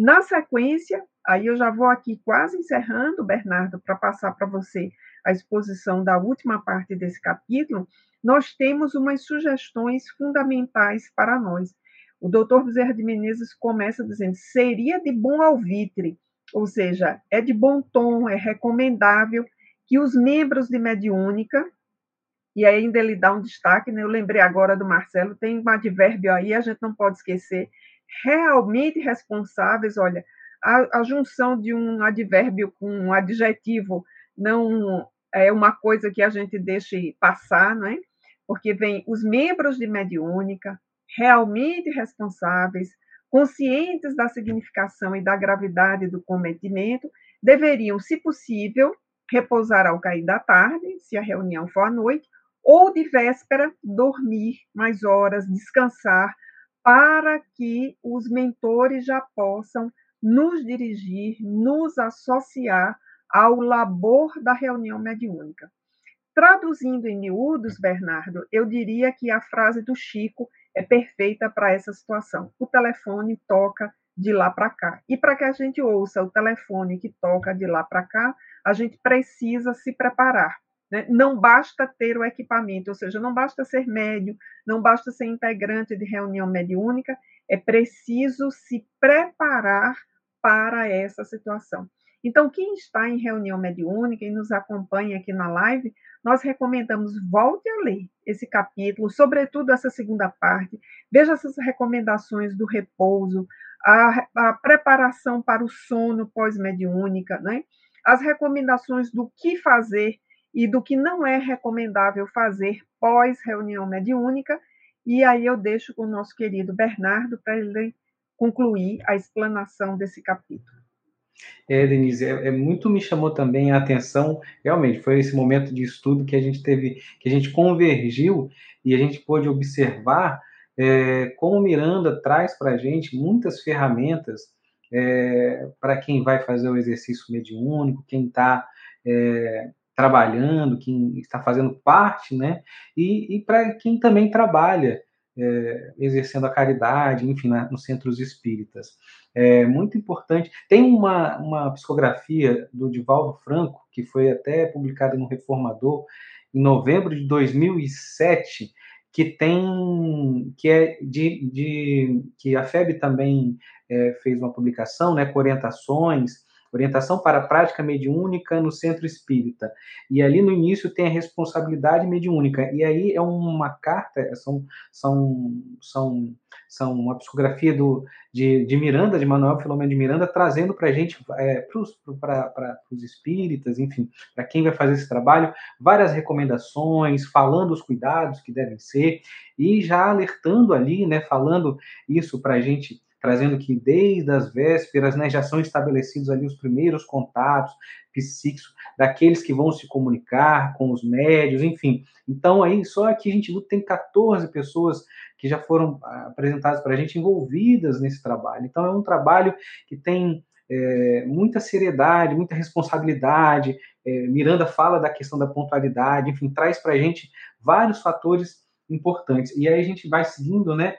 Na sequência, aí eu já vou aqui quase encerrando, Bernardo, para passar para você a exposição da última parte desse capítulo, nós temos umas sugestões fundamentais para nós. O doutor Bezerra de Menezes começa dizendo: seria de bom alvitre, ou seja, é de bom tom, é recomendável que os membros de mediúnica, e ainda ele dá um destaque, né? eu lembrei agora do Marcelo, tem um advérbio aí, a gente não pode esquecer, realmente responsáveis, olha, a, a junção de um advérbio com um adjetivo não é uma coisa que a gente deixe passar, não é? Porque vem os membros de mediúnica, realmente responsáveis, conscientes da significação e da gravidade do cometimento, deveriam, se possível, repousar ao cair da tarde, se a reunião for à noite, ou de véspera, dormir mais horas, descansar, para que os mentores já possam nos dirigir, nos associar ao labor da reunião mediúnica. Traduzindo em miúdos, Bernardo, eu diria que a frase do Chico é perfeita para essa situação. O telefone toca de lá para cá. E para que a gente ouça o telefone que toca de lá para cá, a gente precisa se preparar. Né? Não basta ter o equipamento, ou seja, não basta ser médio, não basta ser integrante de reunião mediúnica, é preciso se preparar para essa situação. Então, quem está em reunião mediúnica e nos acompanha aqui na live, nós recomendamos volte a ler esse capítulo, sobretudo essa segunda parte. Veja essas recomendações do repouso, a, a preparação para o sono pós-mediúnica, né? as recomendações do que fazer e do que não é recomendável fazer pós-reunião mediúnica. E aí eu deixo com o nosso querido Bernardo para ele concluir a explanação desse capítulo. É, Denise, é, é, muito me chamou também a atenção, realmente, foi esse momento de estudo que a gente teve, que a gente convergiu e a gente pôde observar é, como Miranda traz para a gente muitas ferramentas é, para quem vai fazer o exercício mediúnico, quem está é, trabalhando, quem está fazendo parte, né? E, e para quem também trabalha é, exercendo a caridade, enfim, na, nos centros espíritas. É muito importante. Tem uma, uma psicografia do Divaldo Franco, que foi até publicada no Reformador, em novembro de 2007, que tem que é de, de que a FEB também é, fez uma publicação, né, com orientações orientação para a prática mediúnica no centro espírita. E ali no início tem a responsabilidade mediúnica. E aí é uma carta, são, são, são, são uma psicografia do, de, de Miranda, de Manuel Filomeno de Miranda, trazendo para a gente, é, para os espíritas, enfim, para quem vai fazer esse trabalho, várias recomendações, falando os cuidados que devem ser, e já alertando ali, né, falando isso para a gente trazendo que desde as vésperas né, já são estabelecidos ali os primeiros contatos psíquicos daqueles que vão se comunicar com os médios, enfim. Então, aí, só aqui a gente tem 14 pessoas que já foram ah, apresentadas para a gente envolvidas nesse trabalho. Então, é um trabalho que tem é, muita seriedade, muita responsabilidade. É, Miranda fala da questão da pontualidade, enfim, traz para a gente vários fatores importantes. E aí a gente vai seguindo, né,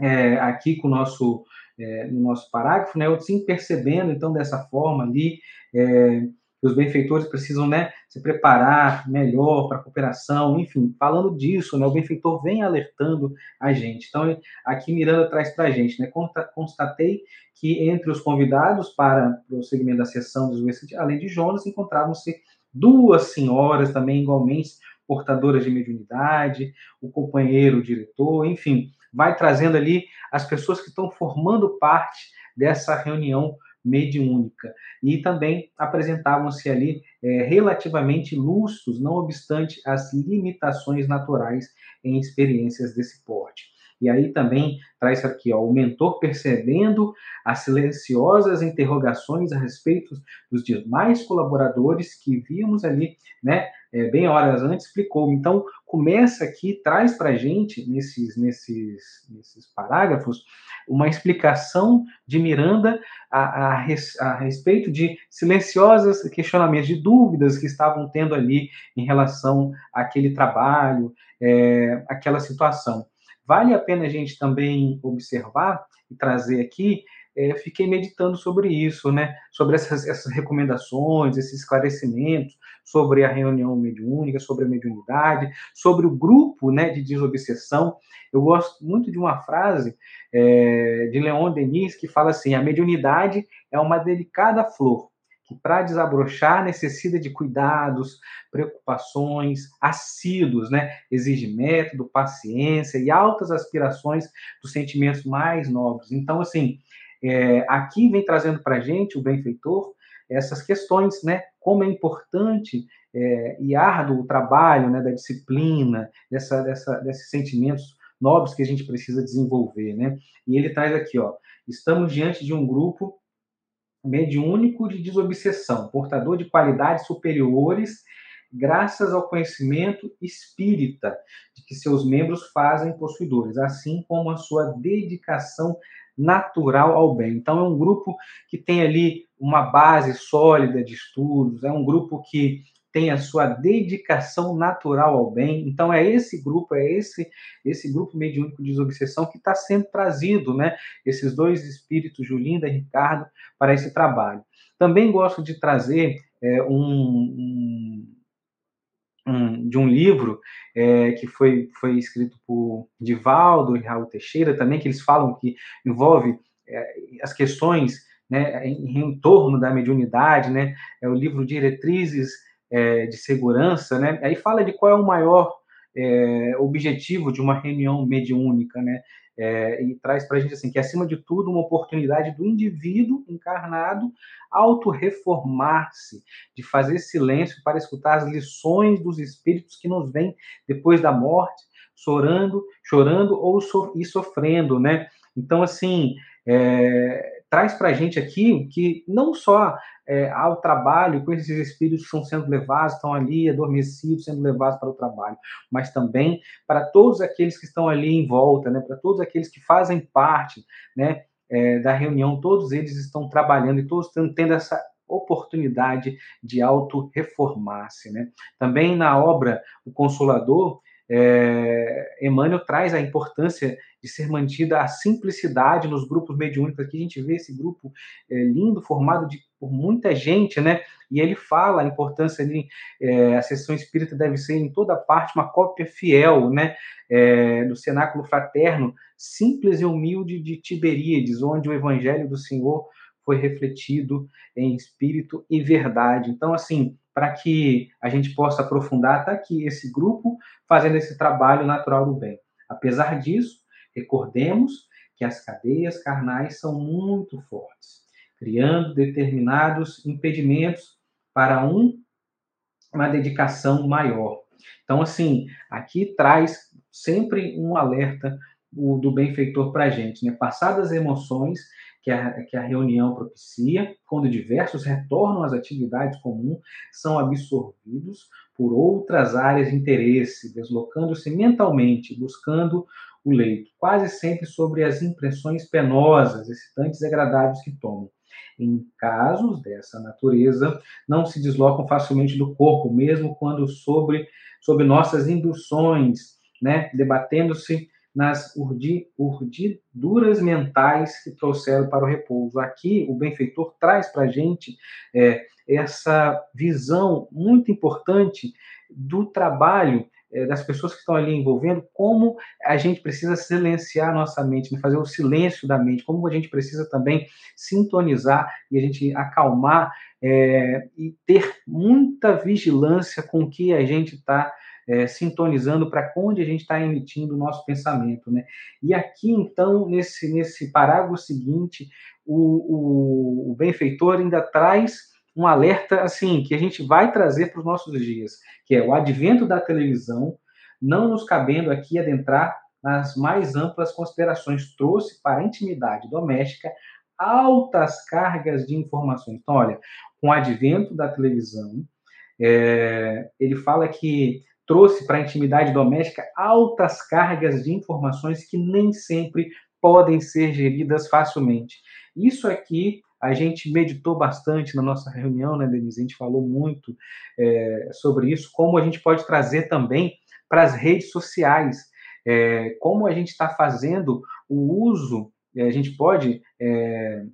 é, aqui com o nosso, é, no nosso parágrafo, né, eu sim percebendo, então, dessa forma ali, é, que os benfeitores precisam né, se preparar melhor para a cooperação, enfim, falando disso, né, o benfeitor vem alertando a gente. Então, aqui Miranda traz para a gente, né, constatei que entre os convidados para o segmento da sessão dos além de Jonas, encontravam-se duas senhoras também igualmente portadoras de mediunidade, o companheiro, o diretor, enfim, vai trazendo ali as pessoas que estão formando parte dessa reunião mediúnica. E também apresentavam-se ali é, relativamente lustros, não obstante as limitações naturais em experiências desse porte. E aí também traz aqui, ó, o mentor percebendo as silenciosas interrogações a respeito dos demais colaboradores que víamos ali, né, é, bem horas antes, explicou. Então, começa aqui, traz para a gente, nesses, nesses, nesses parágrafos, uma explicação de Miranda a, a, a respeito de silenciosas questionamentos, de dúvidas que estavam tendo ali em relação àquele trabalho, é, aquela situação. Vale a pena a gente também observar e trazer aqui é, fiquei meditando sobre isso, né? Sobre essas, essas recomendações, esses esclarecimentos sobre a reunião mediúnica, sobre a mediunidade, sobre o grupo, né, de desobsessão. Eu gosto muito de uma frase é, de Leon Denis que fala assim: a mediunidade é uma delicada flor que para desabrochar necessita de cuidados, preocupações, assíduos, né? Exige método, paciência e altas aspirações dos sentimentos mais nobres. Então, assim, é, aqui vem trazendo para gente, o benfeitor, essas questões, né? Como é importante é, e árduo o trabalho né, da disciplina, dessa, dessa, desses sentimentos nobres que a gente precisa desenvolver, né? E ele traz aqui, ó, estamos diante de um grupo mediúnico de desobsessão, portador de qualidades superiores, graças ao conhecimento espírita de que seus membros fazem possuidores, assim como a sua dedicação natural ao bem. Então, é um grupo que tem ali uma base sólida de estudos, é um grupo que tem a sua dedicação natural ao bem. Então é esse grupo, é esse esse grupo mediúnico de desobsessão que está sendo trazido, né? Esses dois espíritos, Julinda e Ricardo, para esse trabalho. Também gosto de trazer é, um, um, um, de um livro é, que foi, foi escrito por Divaldo e Raul Teixeira também, que eles falam que envolve é, as questões né, em, em, torno da mediunidade, né? É o livro Diretrizes é, de Segurança, né? Aí fala de qual é o maior é, objetivo de uma reunião mediúnica, né? É, e traz para a gente assim que acima de tudo uma oportunidade do indivíduo encarnado auto-reformar-se, de fazer silêncio para escutar as lições dos espíritos que nos vêm depois da morte, chorando, chorando ou so, e sofrendo, né? Então assim é, traz para a gente aqui que não só é, ao trabalho com esses espíritos que estão sendo levados, estão ali adormecidos, sendo levados para o trabalho, mas também para todos aqueles que estão ali em volta, né, para todos aqueles que fazem parte né, é, da reunião, todos eles estão trabalhando e todos estão tendo essa oportunidade de auto-reformar-se. Né? Também na obra O Consolador, é, Emmanuel traz a importância de ser mantida a simplicidade nos grupos mediúnicos. Aqui a gente vê esse grupo é, lindo, formado de, por muita gente, né? E ele fala a importância de é, a sessão espírita deve ser em toda parte uma cópia fiel, né? É, do cenáculo fraterno, simples e humilde de Tiberíades, onde o evangelho do Senhor foi refletido em espírito e verdade. Então, assim, para que a gente possa aprofundar, está aqui esse grupo fazendo esse trabalho natural do bem. Apesar disso, recordemos que as cadeias carnais são muito fortes, criando determinados impedimentos para um, uma dedicação maior. Então, assim, aqui traz sempre um alerta do benfeitor para a gente, né? Passadas emoções, que a, que a reunião propicia, quando diversos retornam às atividades comuns, são absorvidos por outras áreas de interesse, deslocando-se mentalmente, buscando o leito, quase sempre sobre as impressões penosas, excitantes e agradáveis que tomam. Em casos dessa natureza, não se deslocam facilmente do corpo, mesmo quando sobre, sobre nossas induções, né, debatendo-se nas urdi, urdiduras mentais que trouxeram para o repouso. Aqui, o benfeitor traz para a gente é, essa visão muito importante do trabalho é, das pessoas que estão ali envolvendo, como a gente precisa silenciar nossa mente, né, fazer o silêncio da mente, como a gente precisa também sintonizar e a gente acalmar é, e ter muita vigilância com o que a gente está é, sintonizando para onde a gente está emitindo o nosso pensamento. Né? E aqui, então, nesse, nesse parágrafo seguinte, o, o, o benfeitor ainda traz um alerta assim que a gente vai trazer para os nossos dias, que é o advento da televisão, não nos cabendo aqui adentrar nas mais amplas considerações, trouxe para a intimidade doméstica altas cargas de informações. Então, olha, com o advento da televisão, é, ele fala que trouxe para a intimidade doméstica altas cargas de informações que nem sempre podem ser geridas facilmente. Isso aqui a gente meditou bastante na nossa reunião, né, Denise? A gente falou muito é, sobre isso, como a gente pode trazer também para as redes sociais, é, como a gente está fazendo o uso, a gente pode é,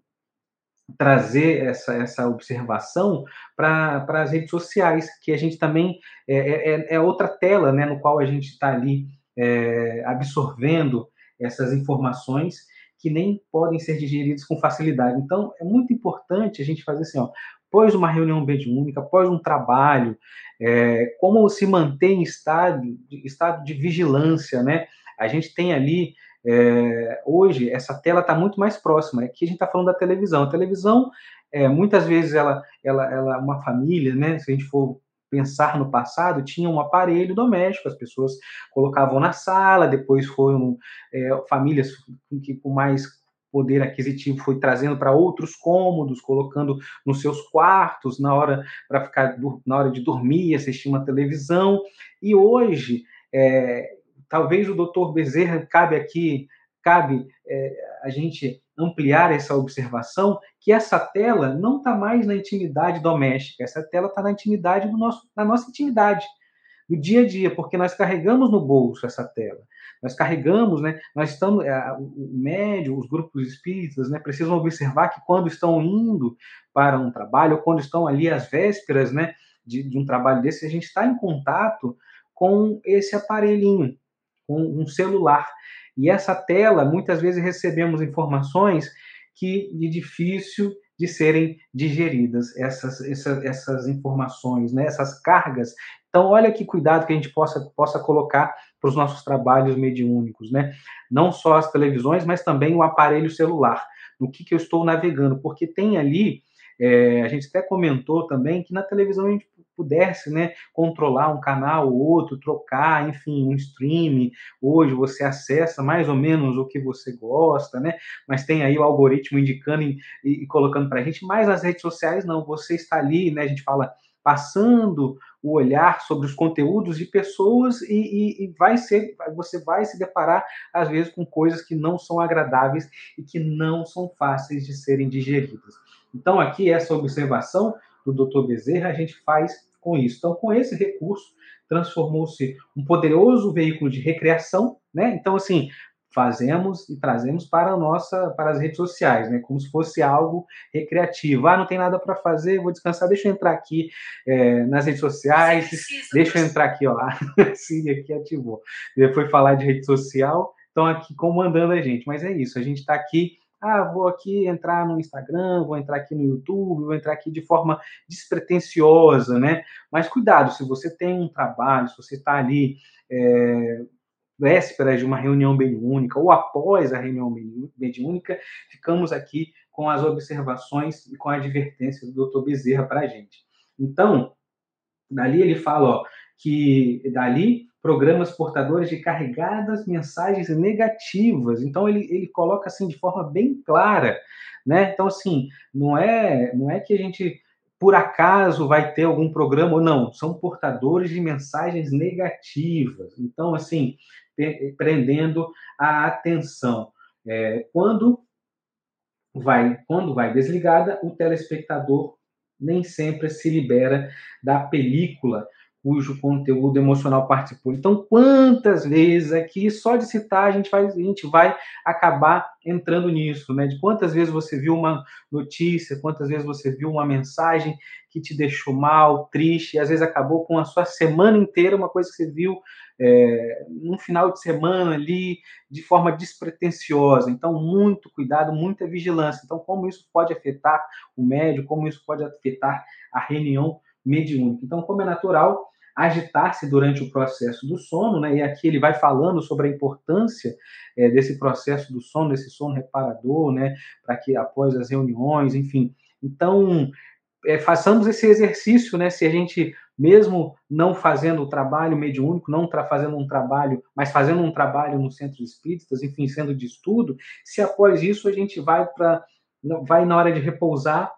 trazer essa, essa observação para as redes sociais, que a gente também é, é, é, é outra tela né, no qual a gente está ali é, absorvendo essas informações que nem podem ser digeridas com facilidade. Então, é muito importante a gente fazer assim, ó, após uma reunião mediúnica, após um trabalho, é, como se manter em estado, estado de vigilância, né? A gente tem ali é, hoje, essa tela está muito mais próxima. Aqui a gente está falando da televisão. A televisão, é, muitas vezes, ela, ela, ela, uma família, né? Se a gente for pensar no passado, tinha um aparelho doméstico, as pessoas colocavam na sala, depois foram é, famílias que com mais poder aquisitivo foi trazendo para outros cômodos, colocando nos seus quartos na hora para ficar na hora de dormir, assistir uma televisão. E hoje é, talvez o doutor Bezerra cabe aqui, cabe é, a gente ampliar essa observação que essa tela não está mais na intimidade doméstica, essa tela está na intimidade do nosso, na nossa intimidade, do dia a dia, porque nós carregamos no bolso essa tela. Nós carregamos, né? Nós estamos, é, o médio, os grupos espíritas, né? Precisam observar que quando estão indo para um trabalho, ou quando estão ali às vésperas, né? De, de um trabalho desse, a gente está em contato com esse aparelhinho, com um celular. E essa tela, muitas vezes recebemos informações que de difícil de serem digeridas, essas, essas, essas informações, né? essas cargas. Então, olha que cuidado que a gente possa, possa colocar para os nossos trabalhos mediúnicos, né? Não só as televisões, mas também o aparelho celular, no que, que eu estou navegando, porque tem ali, é, a gente até comentou também que na televisão a gente pudesse né, controlar um canal ou outro, trocar, enfim, um stream. Hoje você acessa mais ou menos o que você gosta, né? Mas tem aí o algoritmo indicando e, e colocando para a gente. Mas nas redes sociais, não. Você está ali, né? A gente fala passando o olhar sobre os conteúdos de pessoas e, e, e, vai ser, você vai se deparar às vezes com coisas que não são agradáveis e que não são fáceis de serem digeridas. Então aqui essa observação do Dr. Bezerra a gente faz com isso. Então com esse recurso transformou-se um poderoso veículo de recreação, né? Então assim, fazemos e trazemos para a nossa para as redes sociais, né? Como se fosse algo recreativo. Ah, não tem nada para fazer, vou descansar. Deixa eu entrar aqui é, nas redes sociais. Deixa eu entrar aqui, ó. Sim, aqui ativou. Depois falar de rede social, estão aqui comandando a gente. Mas é isso. A gente está aqui. Ah, vou aqui entrar no Instagram, vou entrar aqui no YouTube, vou entrar aqui de forma despretensiosa, né? Mas cuidado, se você tem um trabalho, se você está ali é, vésperas de uma reunião mediúnica ou após a reunião mediúnica, ficamos aqui com as observações e com a advertência do Dr. Bezerra para a gente. Então, dali ele fala ó, que dali programas portadores de carregadas mensagens negativas. Então ele, ele coloca assim de forma bem clara, né? Então assim, não é não é que a gente por acaso vai ter algum programa ou não, são portadores de mensagens negativas. Então assim, prendendo a atenção. É, quando vai quando vai desligada, o telespectador nem sempre se libera da película cujo conteúdo emocional participou. Então, quantas vezes aqui, só de citar, a gente vai, a gente vai acabar entrando nisso, né? De quantas vezes você viu uma notícia, quantas vezes você viu uma mensagem que te deixou mal, triste, e às vezes acabou com a sua semana inteira, uma coisa que você viu é, num final de semana ali, de forma despretensiosa. Então, muito cuidado, muita vigilância. Então, como isso pode afetar o médio, como isso pode afetar a reunião mediúnica. Então, como é natural, agitar-se durante o processo do sono, né? E aqui ele vai falando sobre a importância é, desse processo do sono, desse sono reparador, né? Para que após as reuniões, enfim. Então, é, façamos esse exercício, né? Se a gente, mesmo não fazendo o trabalho mediúnico, não fazendo um trabalho, mas fazendo um trabalho no centro espíritas, enfim, sendo de estudo, se após isso a gente vai para vai na hora de repousar,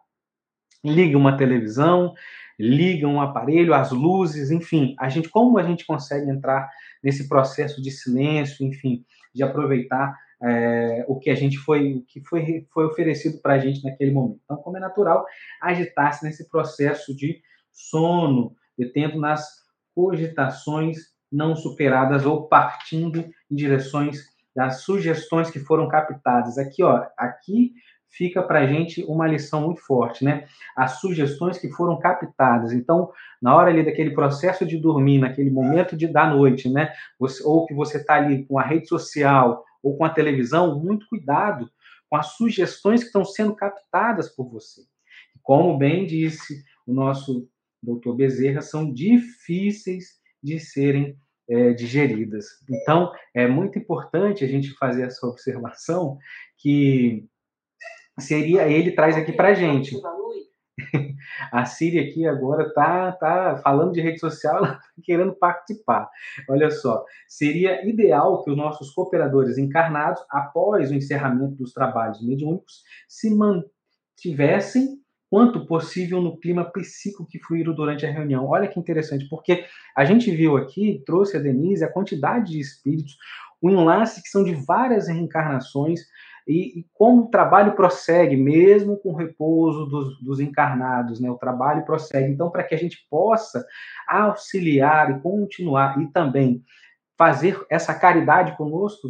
liga uma televisão, ligam um aparelho, as luzes, enfim, a gente como a gente consegue entrar nesse processo de silêncio, enfim, de aproveitar é, o que a gente foi, o que foi, foi oferecido para a gente naquele momento. Então, como é natural, agitar-se nesse processo de sono, detendo nas cogitações não superadas ou partindo em direções das sugestões que foram captadas. Aqui, ó, aqui fica para a gente uma lição muito forte, né? As sugestões que foram captadas. Então, na hora ali daquele processo de dormir, naquele momento de da noite, né? Você, ou que você está ali com a rede social ou com a televisão, muito cuidado com as sugestões que estão sendo captadas por você. Como bem disse o nosso doutor Bezerra, são difíceis de serem é, digeridas. Então, é muito importante a gente fazer essa observação que seria ele traz aqui para gente. A Siri aqui agora tá, tá falando de rede social, tá querendo participar. Olha só, seria ideal que os nossos cooperadores encarnados, após o encerramento dos trabalhos mediúnicos, se mantivessem quanto possível no clima psíquico que fluíram durante a reunião. Olha que interessante, porque a gente viu aqui, trouxe a Denise, a quantidade de espíritos, o enlace que são de várias reencarnações, e, e, como o trabalho prossegue, mesmo com o repouso dos, dos encarnados, né? O trabalho prossegue. Então, para que a gente possa auxiliar e continuar e também fazer essa caridade conosco,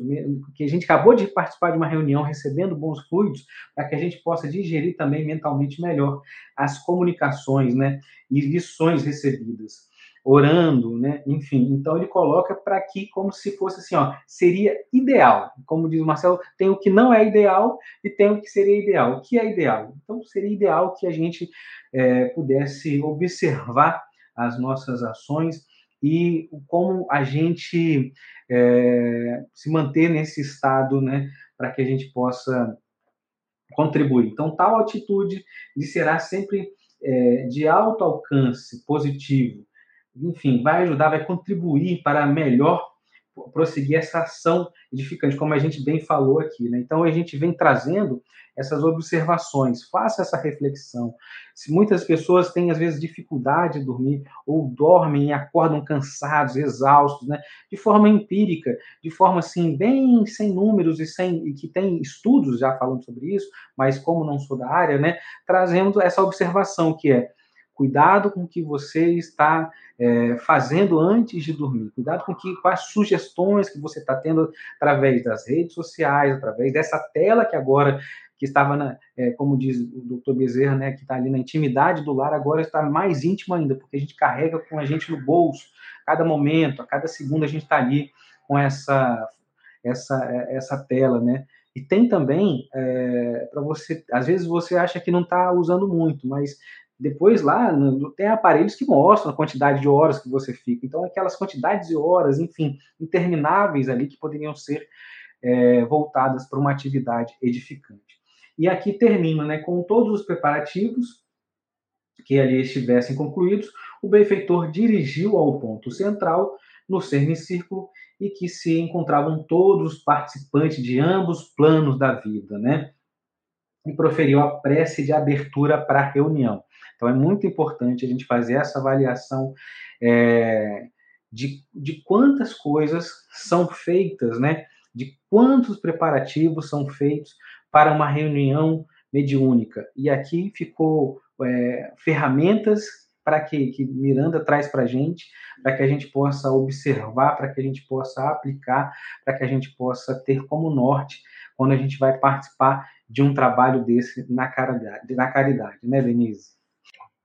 que a gente acabou de participar de uma reunião recebendo bons fluidos, para que a gente possa digerir também mentalmente melhor as comunicações, né, e lições recebidas orando, né? Enfim, então ele coloca para aqui como se fosse assim, ó, seria ideal. Como diz o Marcelo, tem o que não é ideal e tem o que seria ideal. O que é ideal? Então seria ideal que a gente é, pudesse observar as nossas ações e como a gente é, se manter nesse estado, né, para que a gente possa contribuir. Então, tal atitude será sempre é, de alto alcance positivo, enfim, vai ajudar, vai contribuir para melhor prosseguir essa ação edificante, como a gente bem falou aqui. Né? Então, a gente vem trazendo essas observações, faça essa reflexão. Se muitas pessoas têm, às vezes, dificuldade de dormir, ou dormem e acordam cansados, exaustos, né? de forma empírica, de forma, assim, bem sem números e, sem, e que tem estudos já falando sobre isso, mas como não sou da área, né? trazendo essa observação que é Cuidado com o que você está é, fazendo antes de dormir. Cuidado com, que, as sugestões que você está tendo através das redes sociais, através dessa tela que agora que estava, na, é, como diz o doutor Bezerra, né, que está ali na intimidade do lar, agora está mais íntimo ainda, porque a gente carrega com a gente no bolso, a cada momento, a cada segundo a gente está ali com essa, essa, essa tela, né? E tem também é, para você, às vezes você acha que não está usando muito, mas depois lá tem aparelhos que mostram a quantidade de horas que você fica. Então, aquelas quantidades de horas, enfim, intermináveis ali que poderiam ser é, voltadas para uma atividade edificante. E aqui termino né, com todos os preparativos que ali estivessem concluídos, o benfeitor dirigiu ao ponto central no semicírculo e que se encontravam todos os participantes de ambos planos da vida, né? E proferiu a prece de abertura para a reunião. Então, é muito importante a gente fazer essa avaliação é, de, de quantas coisas são feitas, né? De quantos preparativos são feitos para uma reunião mediúnica. E aqui ficou é, ferramentas para que, que Miranda traz para a gente, para que a gente possa observar, para que a gente possa aplicar, para que a gente possa ter como norte quando a gente vai participar de um trabalho desse na caridade, na caridade né, Denise?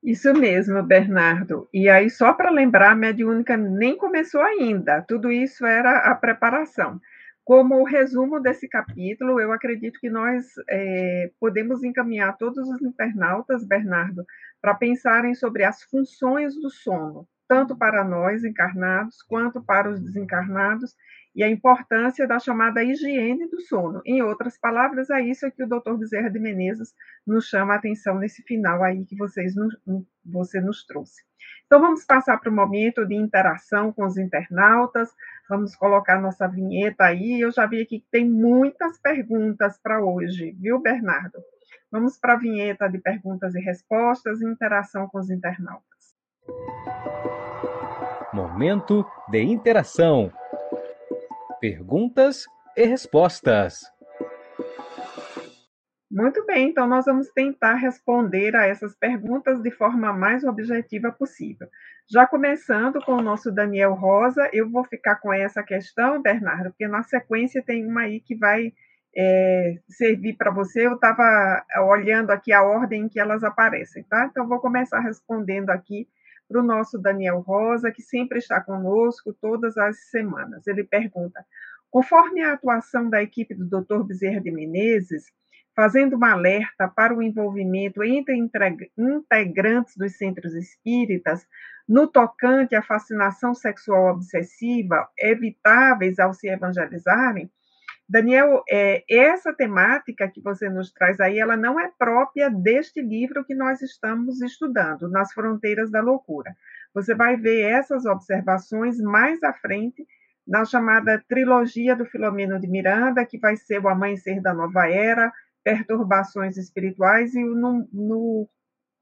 Isso mesmo, Bernardo. E aí, só para lembrar, a mediúnica nem começou ainda, tudo isso era a preparação. Como resumo desse capítulo, eu acredito que nós é, podemos encaminhar todos os internautas, Bernardo, para pensarem sobre as funções do sono, tanto para nós encarnados quanto para os desencarnados, e a importância da chamada higiene do sono. Em outras palavras, é isso que o Dr. Bezerra de Menezes nos chama a atenção nesse final aí que vocês nos, você nos trouxe. Então, vamos passar para o momento de interação com os internautas, vamos colocar nossa vinheta aí. Eu já vi aqui que tem muitas perguntas para hoje, viu, Bernardo? Vamos para a vinheta de perguntas e respostas e interação com os internautas. Momento de interação. Perguntas e respostas. Muito bem, então nós vamos tentar responder a essas perguntas de forma mais objetiva possível. Já começando com o nosso Daniel Rosa, eu vou ficar com essa questão, Bernardo, porque na sequência tem uma aí que vai é, servir para você. Eu estava olhando aqui a ordem em que elas aparecem, tá? Então vou começar respondendo aqui para o nosso Daniel Rosa, que sempre está conosco todas as semanas. Ele pergunta: conforme a atuação da equipe do Dr. Bezerra de Menezes, fazendo uma alerta para o envolvimento entre integrantes dos centros espíritas no tocante à fascinação sexual obsessiva, evitáveis ao se evangelizarem, Daniel, é, essa temática que você nos traz aí, ela não é própria deste livro que nós estamos estudando, Nas Fronteiras da Loucura. Você vai ver essas observações mais à frente na chamada trilogia do Filomeno de Miranda, que vai ser o Amanhecer da Nova Era, Perturbações Espirituais e no, no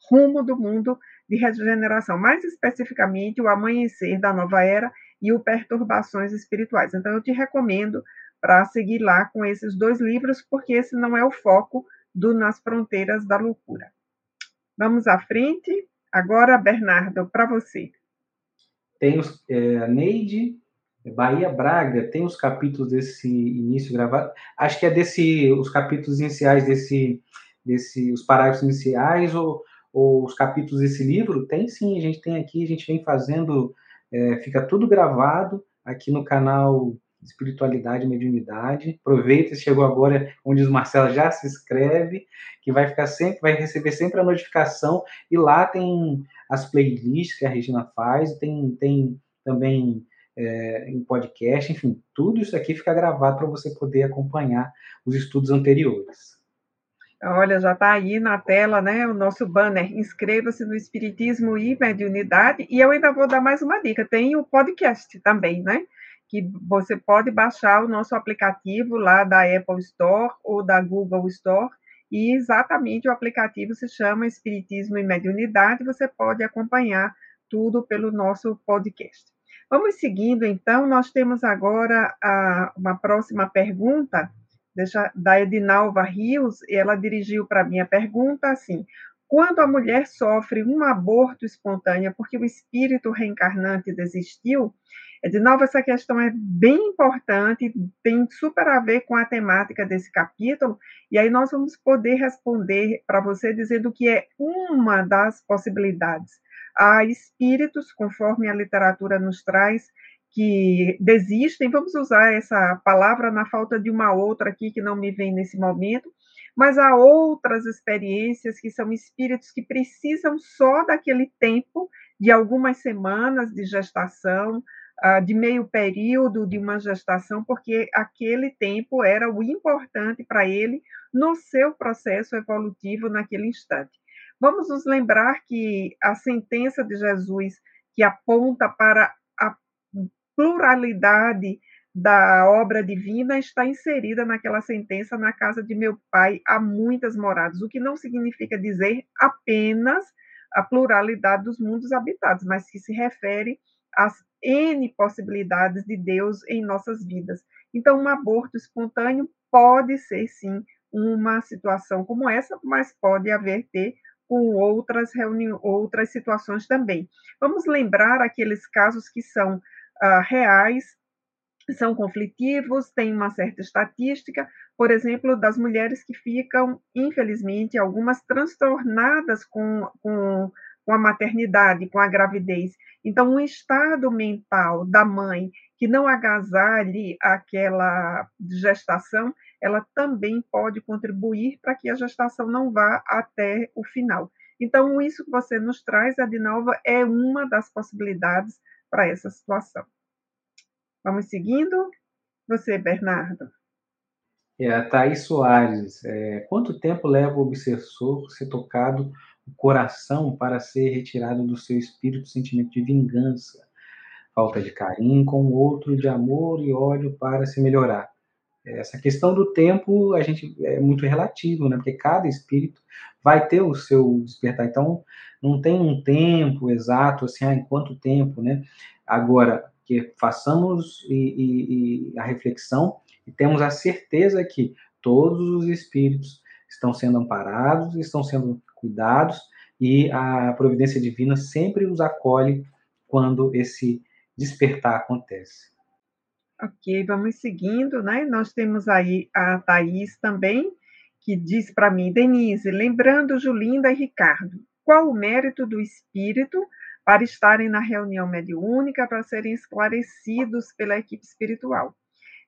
rumo do mundo de regeneração, mais especificamente o Amanhecer da Nova Era e o Perturbações Espirituais. Então, eu te recomendo para seguir lá com esses dois livros, porque esse não é o foco do Nas Fronteiras da Loucura. Vamos à frente. Agora, Bernardo, para você. Tem os, é, Neide, Bahia Braga, tem os capítulos desse início gravado. Acho que é desse, os capítulos iniciais desse, desse os parágrafos iniciais ou, ou os capítulos desse livro. Tem sim, a gente tem aqui, a gente vem fazendo, é, fica tudo gravado aqui no canal espiritualidade mediunidade. Aproveita, chegou agora, onde o Marcelo já se inscreve, que vai ficar sempre, vai receber sempre a notificação, e lá tem as playlists que a Regina faz, tem, tem também é, em podcast, enfim, tudo isso aqui fica gravado para você poder acompanhar os estudos anteriores. Olha, já está aí na tela, né, o nosso banner. Inscreva-se no Espiritismo e Mediunidade. E eu ainda vou dar mais uma dica. Tem o podcast também, né? Que você pode baixar o nosso aplicativo lá da Apple Store ou da Google Store, e exatamente o aplicativo se chama Espiritismo e Mediunidade, você pode acompanhar tudo pelo nosso podcast. Vamos seguindo, então, nós temos agora a, uma próxima pergunta deixa, da Edinalva Rios, e ela dirigiu para mim a pergunta assim: quando a mulher sofre um aborto espontâneo porque o espírito reencarnante desistiu, de novo, essa questão é bem importante, tem super a ver com a temática desse capítulo, e aí nós vamos poder responder para você dizendo que é uma das possibilidades. Há espíritos, conforme a literatura nos traz, que desistem, vamos usar essa palavra na falta de uma outra aqui que não me vem nesse momento, mas há outras experiências que são espíritos que precisam só daquele tempo, de algumas semanas de gestação, de meio período de uma gestação, porque aquele tempo era o importante para ele no seu processo evolutivo naquele instante. Vamos nos lembrar que a sentença de Jesus, que aponta para a pluralidade da obra divina, está inserida naquela sentença: na casa de meu pai há muitas moradas, o que não significa dizer apenas a pluralidade dos mundos habitados, mas que se refere as N possibilidades de Deus em nossas vidas. Então, um aborto espontâneo pode ser, sim, uma situação como essa, mas pode haver ter com outras outras situações também. Vamos lembrar aqueles casos que são uh, reais, são conflitivos, têm uma certa estatística, por exemplo, das mulheres que ficam, infelizmente, algumas transtornadas com, com com a maternidade, com a gravidez. Então, um estado mental da mãe que não agasalhe aquela gestação, ela também pode contribuir para que a gestação não vá até o final. Então, isso que você nos traz, Adinalva, é uma das possibilidades para essa situação. Vamos seguindo? Você, Bernardo. É, Thaís Soares. É, quanto tempo leva o obsessor ser tocado o coração para ser retirado do seu espírito sentimento de vingança, falta de carinho com o outro, de amor e ódio para se melhorar. Essa questão do tempo a gente é muito relativo, né? Porque cada espírito vai ter o seu despertar. Então, não tem um tempo exato, assim, ah, em quanto tempo, né? Agora, que façamos e, e, e a reflexão e temos a certeza que todos os espíritos estão sendo amparados, estão sendo cuidados e a providência divina sempre os acolhe quando esse despertar acontece. Ok, vamos seguindo, né? Nós temos aí a Thaís também, que diz para mim, Denise, lembrando Julinda e Ricardo, qual o mérito do espírito para estarem na reunião mediúnica para serem esclarecidos pela equipe espiritual?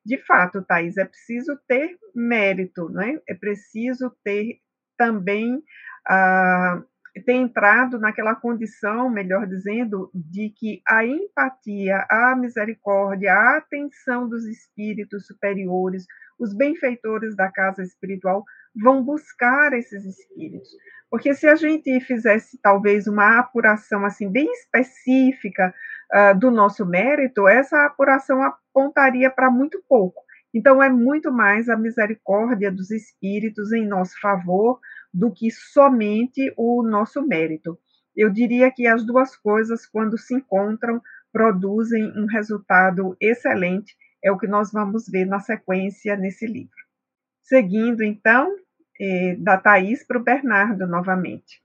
De fato, Thais, é preciso ter mérito, né? é preciso ter também ah, ter entrado naquela condição, melhor dizendo, de que a empatia, a misericórdia, a atenção dos espíritos superiores, os benfeitores da casa espiritual vão buscar esses espíritos. Porque se a gente fizesse talvez uma apuração assim bem específica uh, do nosso mérito, essa apuração apontaria para muito pouco. Então é muito mais a misericórdia dos espíritos em nosso favor do que somente o nosso mérito. Eu diria que as duas coisas, quando se encontram, produzem um resultado excelente É o que nós vamos ver na sequência nesse livro. Seguindo, então, eh, da Thaís para o Bernardo novamente.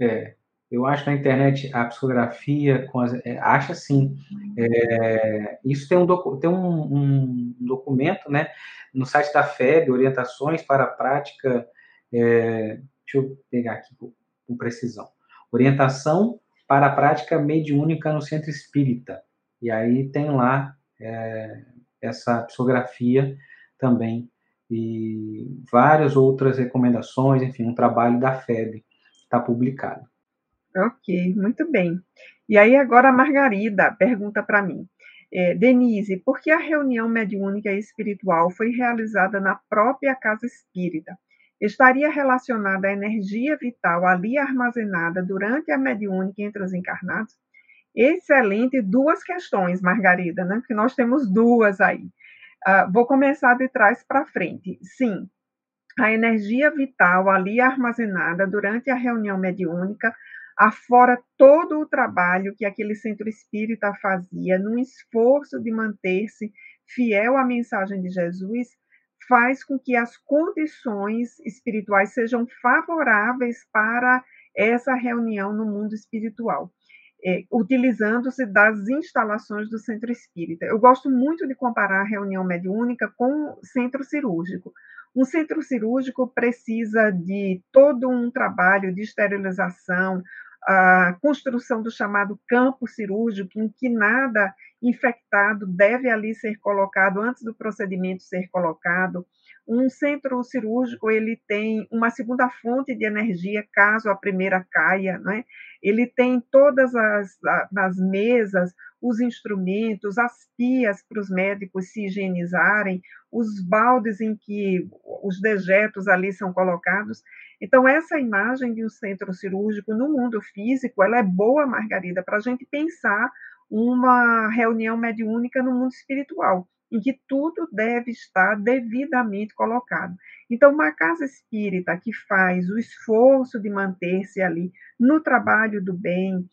É, eu acho na internet a psicografia, as, é, acha sim. É, isso tem, um, docu, tem um, um, documento né, no site da FEB, Orientações para a Prática. É, deixa eu pegar aqui com, precisão. Orientação para a prática mediúnica no centro espírita. E aí tem lá é, essa psicografia também e várias outras recomendações, enfim, um trabalho da FEB está publicado. Ok, muito bem. E aí agora a Margarida pergunta para mim, é, Denise, por que a reunião mediúnica e espiritual foi realizada na própria casa espírita? Estaria relacionada à energia vital ali armazenada durante a mediúnica entre os encarnados? Excelente, duas questões, Margarida, né? Que nós temos duas aí. Uh, vou começar de trás para frente. Sim, a energia vital ali armazenada durante a reunião mediúnica afora todo o trabalho que aquele centro espírita fazia num esforço de manter-se fiel à mensagem de Jesus, faz com que as condições espirituais sejam favoráveis para essa reunião no mundo espiritual. É, utilizando-se das instalações do centro espírita. Eu gosto muito de comparar a reunião mediúnica com o centro cirúrgico. Um centro cirúrgico precisa de todo um trabalho de esterilização, a construção do chamado campo cirúrgico, em que nada infectado deve ali ser colocado antes do procedimento ser colocado. Um centro cirúrgico ele tem uma segunda fonte de energia caso a primeira caia, né? Ele tem todas as, as mesas, os instrumentos, as pias para os médicos se higienizarem, os baldes em que os dejetos ali são colocados. Então, essa imagem de um centro cirúrgico no mundo físico, ela é boa, Margarida, para a gente pensar uma reunião mediúnica no mundo espiritual, em que tudo deve estar devidamente colocado. Então, uma casa espírita que faz o esforço de manter-se ali no trabalho do bem,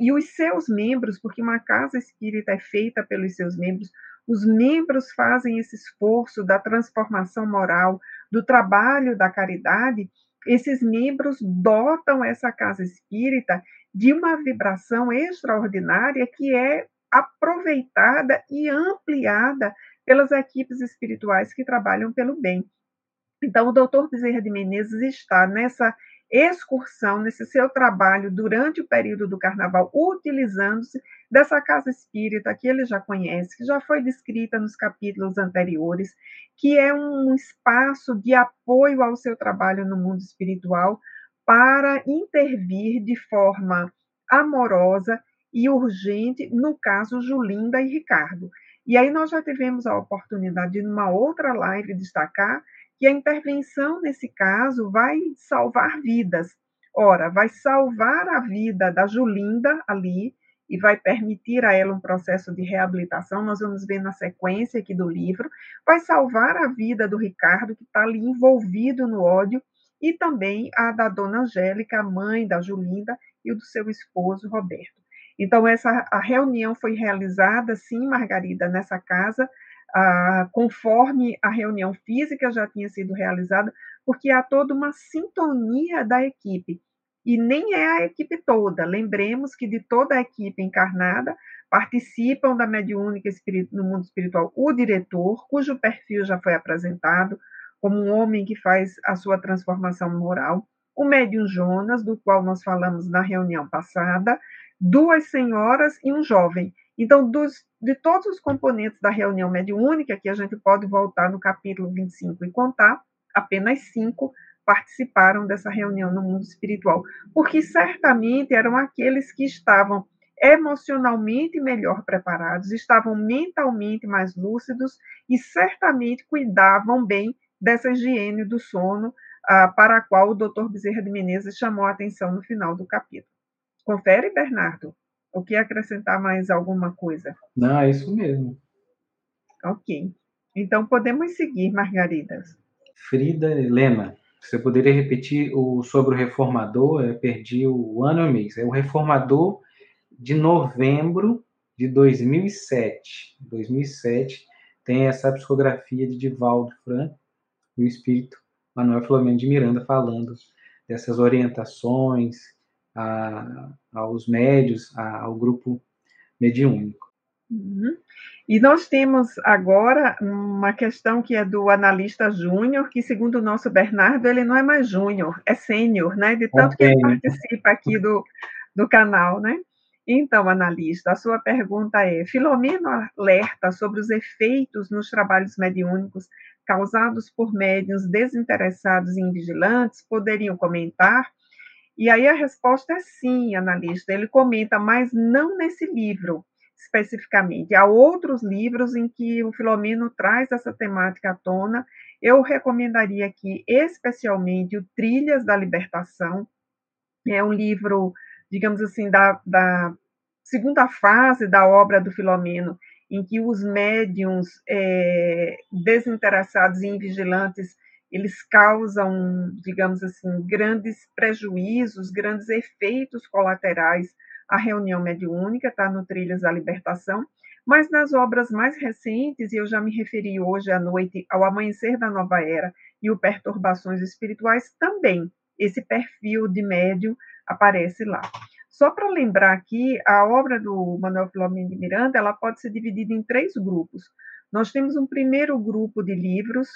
e os seus membros, porque uma casa espírita é feita pelos seus membros, os membros fazem esse esforço da transformação moral, do trabalho da caridade, esses membros dotam essa casa espírita de uma vibração extraordinária que é aproveitada e ampliada pelas equipes espirituais que trabalham pelo bem. Então, o doutor Bezerra de Menezes está nessa excursão, nesse seu trabalho durante o período do carnaval, utilizando-se dessa casa espírita que ele já conhece, que já foi descrita nos capítulos anteriores, que é um espaço de apoio ao seu trabalho no mundo espiritual para intervir de forma amorosa e urgente, no caso Julinda e Ricardo. E aí nós já tivemos a oportunidade de, numa outra live, destacar que a intervenção nesse caso vai salvar vidas. Ora, vai salvar a vida da Julinda ali e vai permitir a ela um processo de reabilitação. Nós vamos ver na sequência aqui do livro. Vai salvar a vida do Ricardo, que está ali envolvido no ódio, e também a da dona Angélica, a mãe da Julinda, e o do seu esposo, Roberto. Então, essa a reunião foi realizada, sim, Margarida, nessa casa, ah, conforme a reunião física já tinha sido realizada, porque há toda uma sintonia da equipe. E nem é a equipe toda. Lembremos que de toda a equipe encarnada participam da mediúnica no mundo espiritual o diretor, cujo perfil já foi apresentado como um homem que faz a sua transformação moral, o médium Jonas, do qual nós falamos na reunião passada, duas senhoras e um jovem. Então, dos, de todos os componentes da reunião mediúnica, que a gente pode voltar no capítulo 25 e contar, apenas cinco participaram dessa reunião no mundo espiritual, porque certamente eram aqueles que estavam emocionalmente melhor preparados, estavam mentalmente mais lúcidos e certamente cuidavam bem dessa higiene do sono ah, para a qual o Dr. Bezerra de Menezes chamou a atenção no final do capítulo. Confere, Bernardo. O que acrescentar mais alguma coisa? Não, é isso mesmo. Ok. Então podemos seguir, Margaridas. Frida Helena, você poderia repetir o sobre o reformador? Eu perdi o ano e o mês. É o reformador de novembro de 2007. 2007 tem essa psicografia de Divaldo Franco e o espírito Manuel Filomeno de Miranda falando dessas orientações a, aos médios, a, ao grupo mediúnico. Uhum. E nós temos agora uma questão que é do analista júnior, que segundo o nosso Bernardo, ele não é mais júnior, é sênior, né? De tanto que ele participa aqui do, do canal, né? Então, analista, a sua pergunta é: Filomeno alerta sobre os efeitos nos trabalhos mediúnicos causados por médiuns desinteressados e invigilantes? Poderiam comentar? E aí a resposta é sim, analista. Ele comenta, mas não nesse livro especificamente. Há outros livros em que o Filomeno traz essa temática à tona. Eu recomendaria aqui, especialmente, o Trilhas da Libertação. É um livro, digamos assim, da, da segunda fase da obra do Filomeno, em que os médiums é, desinteressados e invigilantes eles causam, digamos assim, grandes prejuízos, grandes efeitos colaterais à reunião mediúnica, está no Trilhas da Libertação, mas nas obras mais recentes, e eu já me referi hoje à noite ao Amanhecer da Nova Era e o Perturbações Espirituais, também esse perfil de médium aparece lá. Só para lembrar aqui, a obra do Manuel Filomeno de Miranda, ela pode ser dividida em três grupos. Nós temos um primeiro grupo de livros,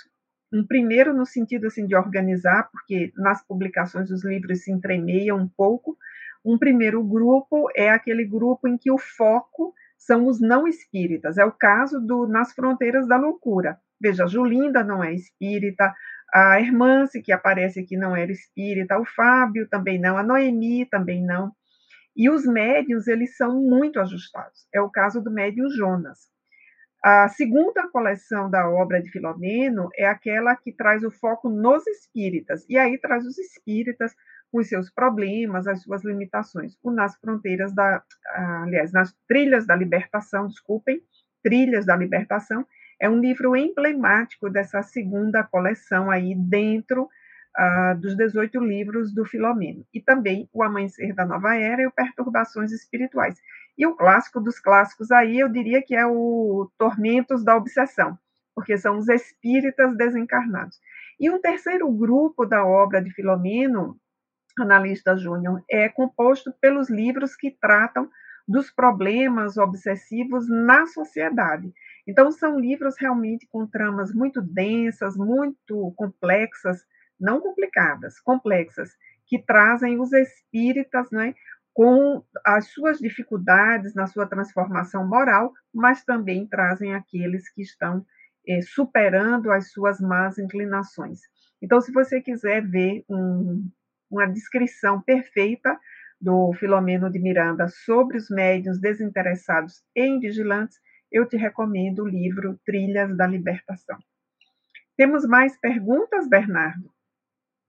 um primeiro no sentido assim de organizar, porque nas publicações os livros se entremeiam um pouco. Um primeiro grupo é aquele grupo em que o foco são os não espíritas. É o caso do Nas Fronteiras da Loucura. Veja, Julinda não é espírita, a Hermance, que aparece aqui, não era espírita, o Fábio também não, a Noemi também não. E os médios, eles são muito ajustados. É o caso do médium Jonas. A segunda coleção da obra de Filomeno é aquela que traz o foco nos espíritas, e aí traz os espíritas com os seus problemas, as suas limitações. O Nas Fronteiras da, aliás, nas Trilhas da Libertação, desculpem, Trilhas da Libertação, é um livro emblemático dessa segunda coleção aí dentro uh, dos 18 livros do Filomeno. E também O Amanhecer da Nova Era e o Perturbações Espirituais. E o clássico dos clássicos aí, eu diria que é o Tormentos da Obsessão, porque são os espíritas desencarnados. E um terceiro grupo da obra de Filomeno, analista Júnior, é composto pelos livros que tratam dos problemas obsessivos na sociedade. Então, são livros realmente com tramas muito densas, muito complexas, não complicadas, complexas, que trazem os espíritas né, com as suas dificuldades na sua transformação moral, mas também trazem aqueles que estão é, superando as suas más inclinações. Então, se você quiser ver um, uma descrição perfeita do Filomeno de Miranda sobre os médiuns desinteressados e vigilantes, eu te recomendo o livro Trilhas da Libertação. Temos mais perguntas, Bernardo?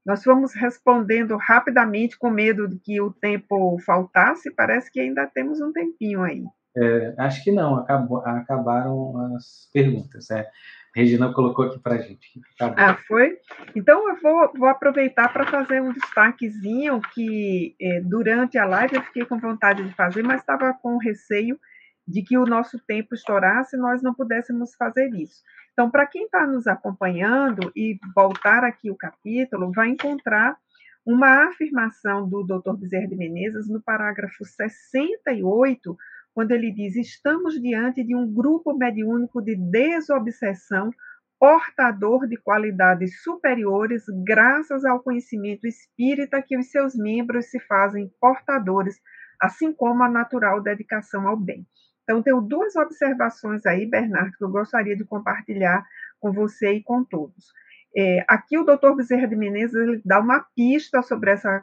Nós fomos respondendo rapidamente, com medo de que o tempo faltasse, parece que ainda temos um tempinho aí. É, acho que não, acabou, acabaram as perguntas. É. Regina colocou aqui para a gente. Ah, foi? Então eu vou, vou aproveitar para fazer um destaquezinho que é, durante a live eu fiquei com vontade de fazer, mas estava com receio de que o nosso tempo estourasse e nós não pudéssemos fazer isso. Então, para quem está nos acompanhando e voltar aqui o capítulo, vai encontrar uma afirmação do Dr. Bezerra de Menezes no parágrafo 68, quando ele diz: Estamos diante de um grupo mediúnico de desobsessão, portador de qualidades superiores, graças ao conhecimento espírita que os seus membros se fazem portadores, assim como a natural dedicação ao bem. Então, tenho duas observações aí, Bernardo, que eu gostaria de compartilhar com você e com todos. É, aqui o doutor Bezerra de Menezes dá uma pista sobre essa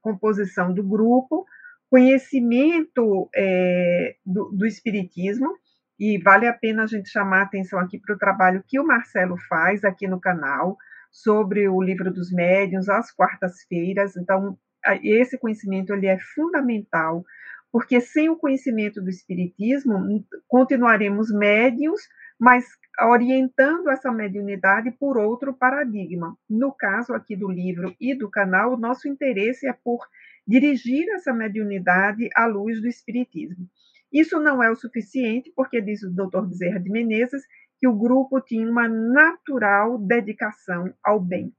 composição do grupo, conhecimento é, do, do, Espiritismo, e vale a pena a gente chamar a atenção aqui para o trabalho que o Marcelo faz aqui no canal, sobre o livro dos médiuns, às quartas-feiras. Então, esse conhecimento ele é fundamental porque sem o conhecimento do Espiritismo, continuaremos médios, mas orientando essa mediunidade por outro paradigma. No caso aqui do livro e do canal, o nosso interesse é por dirigir essa mediunidade à luz do Espiritismo. Isso não é o suficiente, porque diz o Dr. Bezerra de Menezes que o grupo tinha uma natural dedicação ao bem.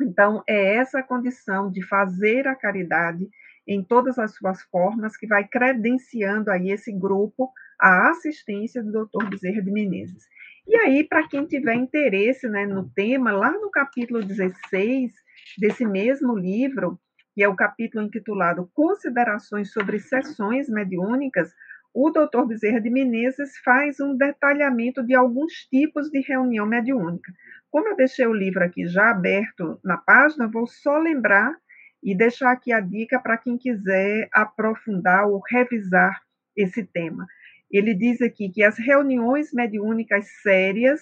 Então, é essa condição de fazer a caridade em todas as suas formas que vai credenciando aí esse grupo a assistência do Dr. Bezerra de Menezes. E aí, para quem tiver interesse né, no tema, lá no capítulo 16 desse mesmo livro, que é o capítulo intitulado Considerações sobre Sessões Mediúnicas, o Dr. Bezerra de Menezes faz um detalhamento de alguns tipos de reunião mediúnica. Como eu deixei o livro aqui já aberto na página, vou só lembrar e deixar aqui a dica para quem quiser aprofundar ou revisar esse tema. Ele diz aqui que as reuniões mediúnicas sérias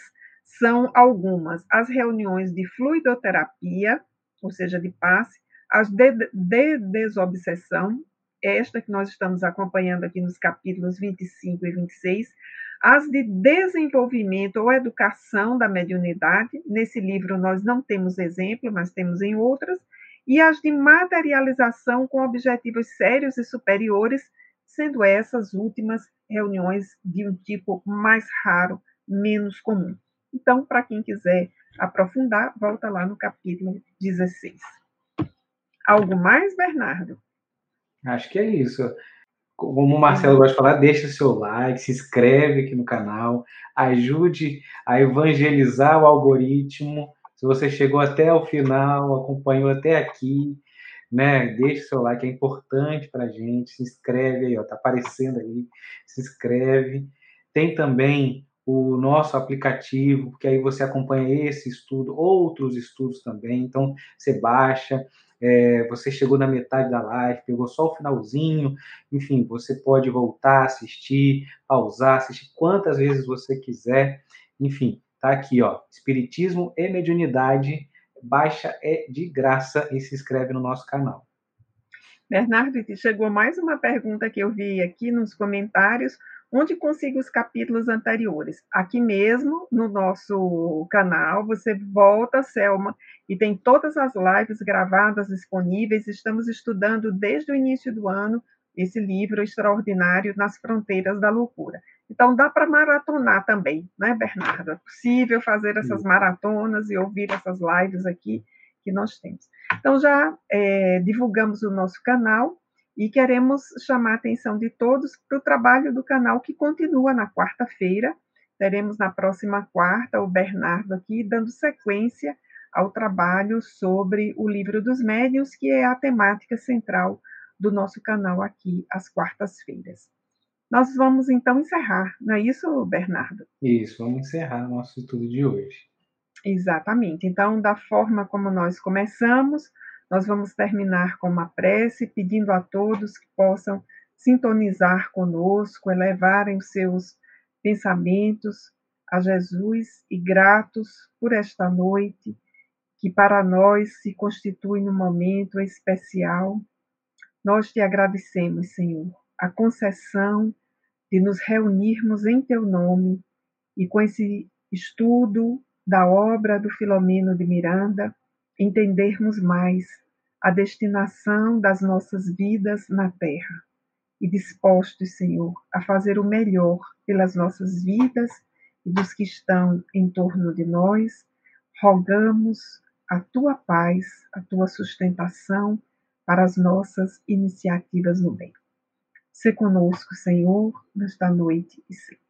são algumas: as reuniões de fluidoterapia, ou seja, de passe, as de, de desobsessão, esta que nós estamos acompanhando aqui nos capítulos 25 e 26, as de desenvolvimento ou educação da mediunidade, nesse livro nós não temos exemplo, mas temos em outras, e as de materialização com objetivos sérios e superiores, sendo essas últimas reuniões de um tipo mais raro, menos comum. Então, para quem quiser aprofundar, volta lá no capítulo 16. Algo mais, Bernardo? Acho que é isso. Como o Marcelo gosta de falar, deixa o seu like, se inscreve aqui no canal, ajude a evangelizar o algoritmo. Se você chegou até o final, acompanhou até aqui, né? Deixa o seu like, é importante para gente. Se inscreve aí, ó, tá aparecendo aí. Se inscreve. Tem também o nosso aplicativo, porque aí você acompanha esse estudo, outros estudos também. Então, você baixa. É, você chegou na metade da live, pegou só o finalzinho, enfim, você pode voltar, assistir, pausar, assistir quantas vezes você quiser, enfim, tá aqui, ó, Espiritismo e Mediunidade, baixa é de graça e se inscreve no nosso canal. Bernardo, chegou mais uma pergunta que eu vi aqui nos comentários. Onde consigo os capítulos anteriores? Aqui mesmo, no nosso canal, você volta, Selma, e tem todas as lives gravadas disponíveis. Estamos estudando desde o início do ano esse livro extraordinário Nas Fronteiras da Loucura. Então, dá para maratonar também, né, Bernardo? É possível fazer essas maratonas e ouvir essas lives aqui que nós temos. Então, já é, divulgamos o nosso canal e queremos chamar a atenção de todos para o trabalho do canal que continua na quarta-feira. Teremos na próxima quarta o Bernardo aqui dando sequência ao trabalho sobre o livro dos médios, que é a temática central do nosso canal aqui às quartas-feiras. Nós vamos então encerrar, não é isso, Bernardo? Isso, vamos encerrar nosso estudo de hoje. Exatamente. Então, da forma como nós começamos, nós vamos terminar com uma prece pedindo a todos que possam sintonizar conosco, elevarem os seus pensamentos a Jesus e gratos por esta noite, que para nós se constitui num momento especial. Nós te agradecemos, Senhor, a concessão de nos reunirmos em teu nome e com esse estudo da obra do Filomeno de Miranda, entendermos mais a destinação das nossas vidas na terra. E dispostos, Senhor, a fazer o melhor pelas nossas vidas e dos que estão em torno de nós, rogamos a tua paz, a tua sustentação para as nossas iniciativas no bem. Se conosco, Senhor, nesta noite e sempre.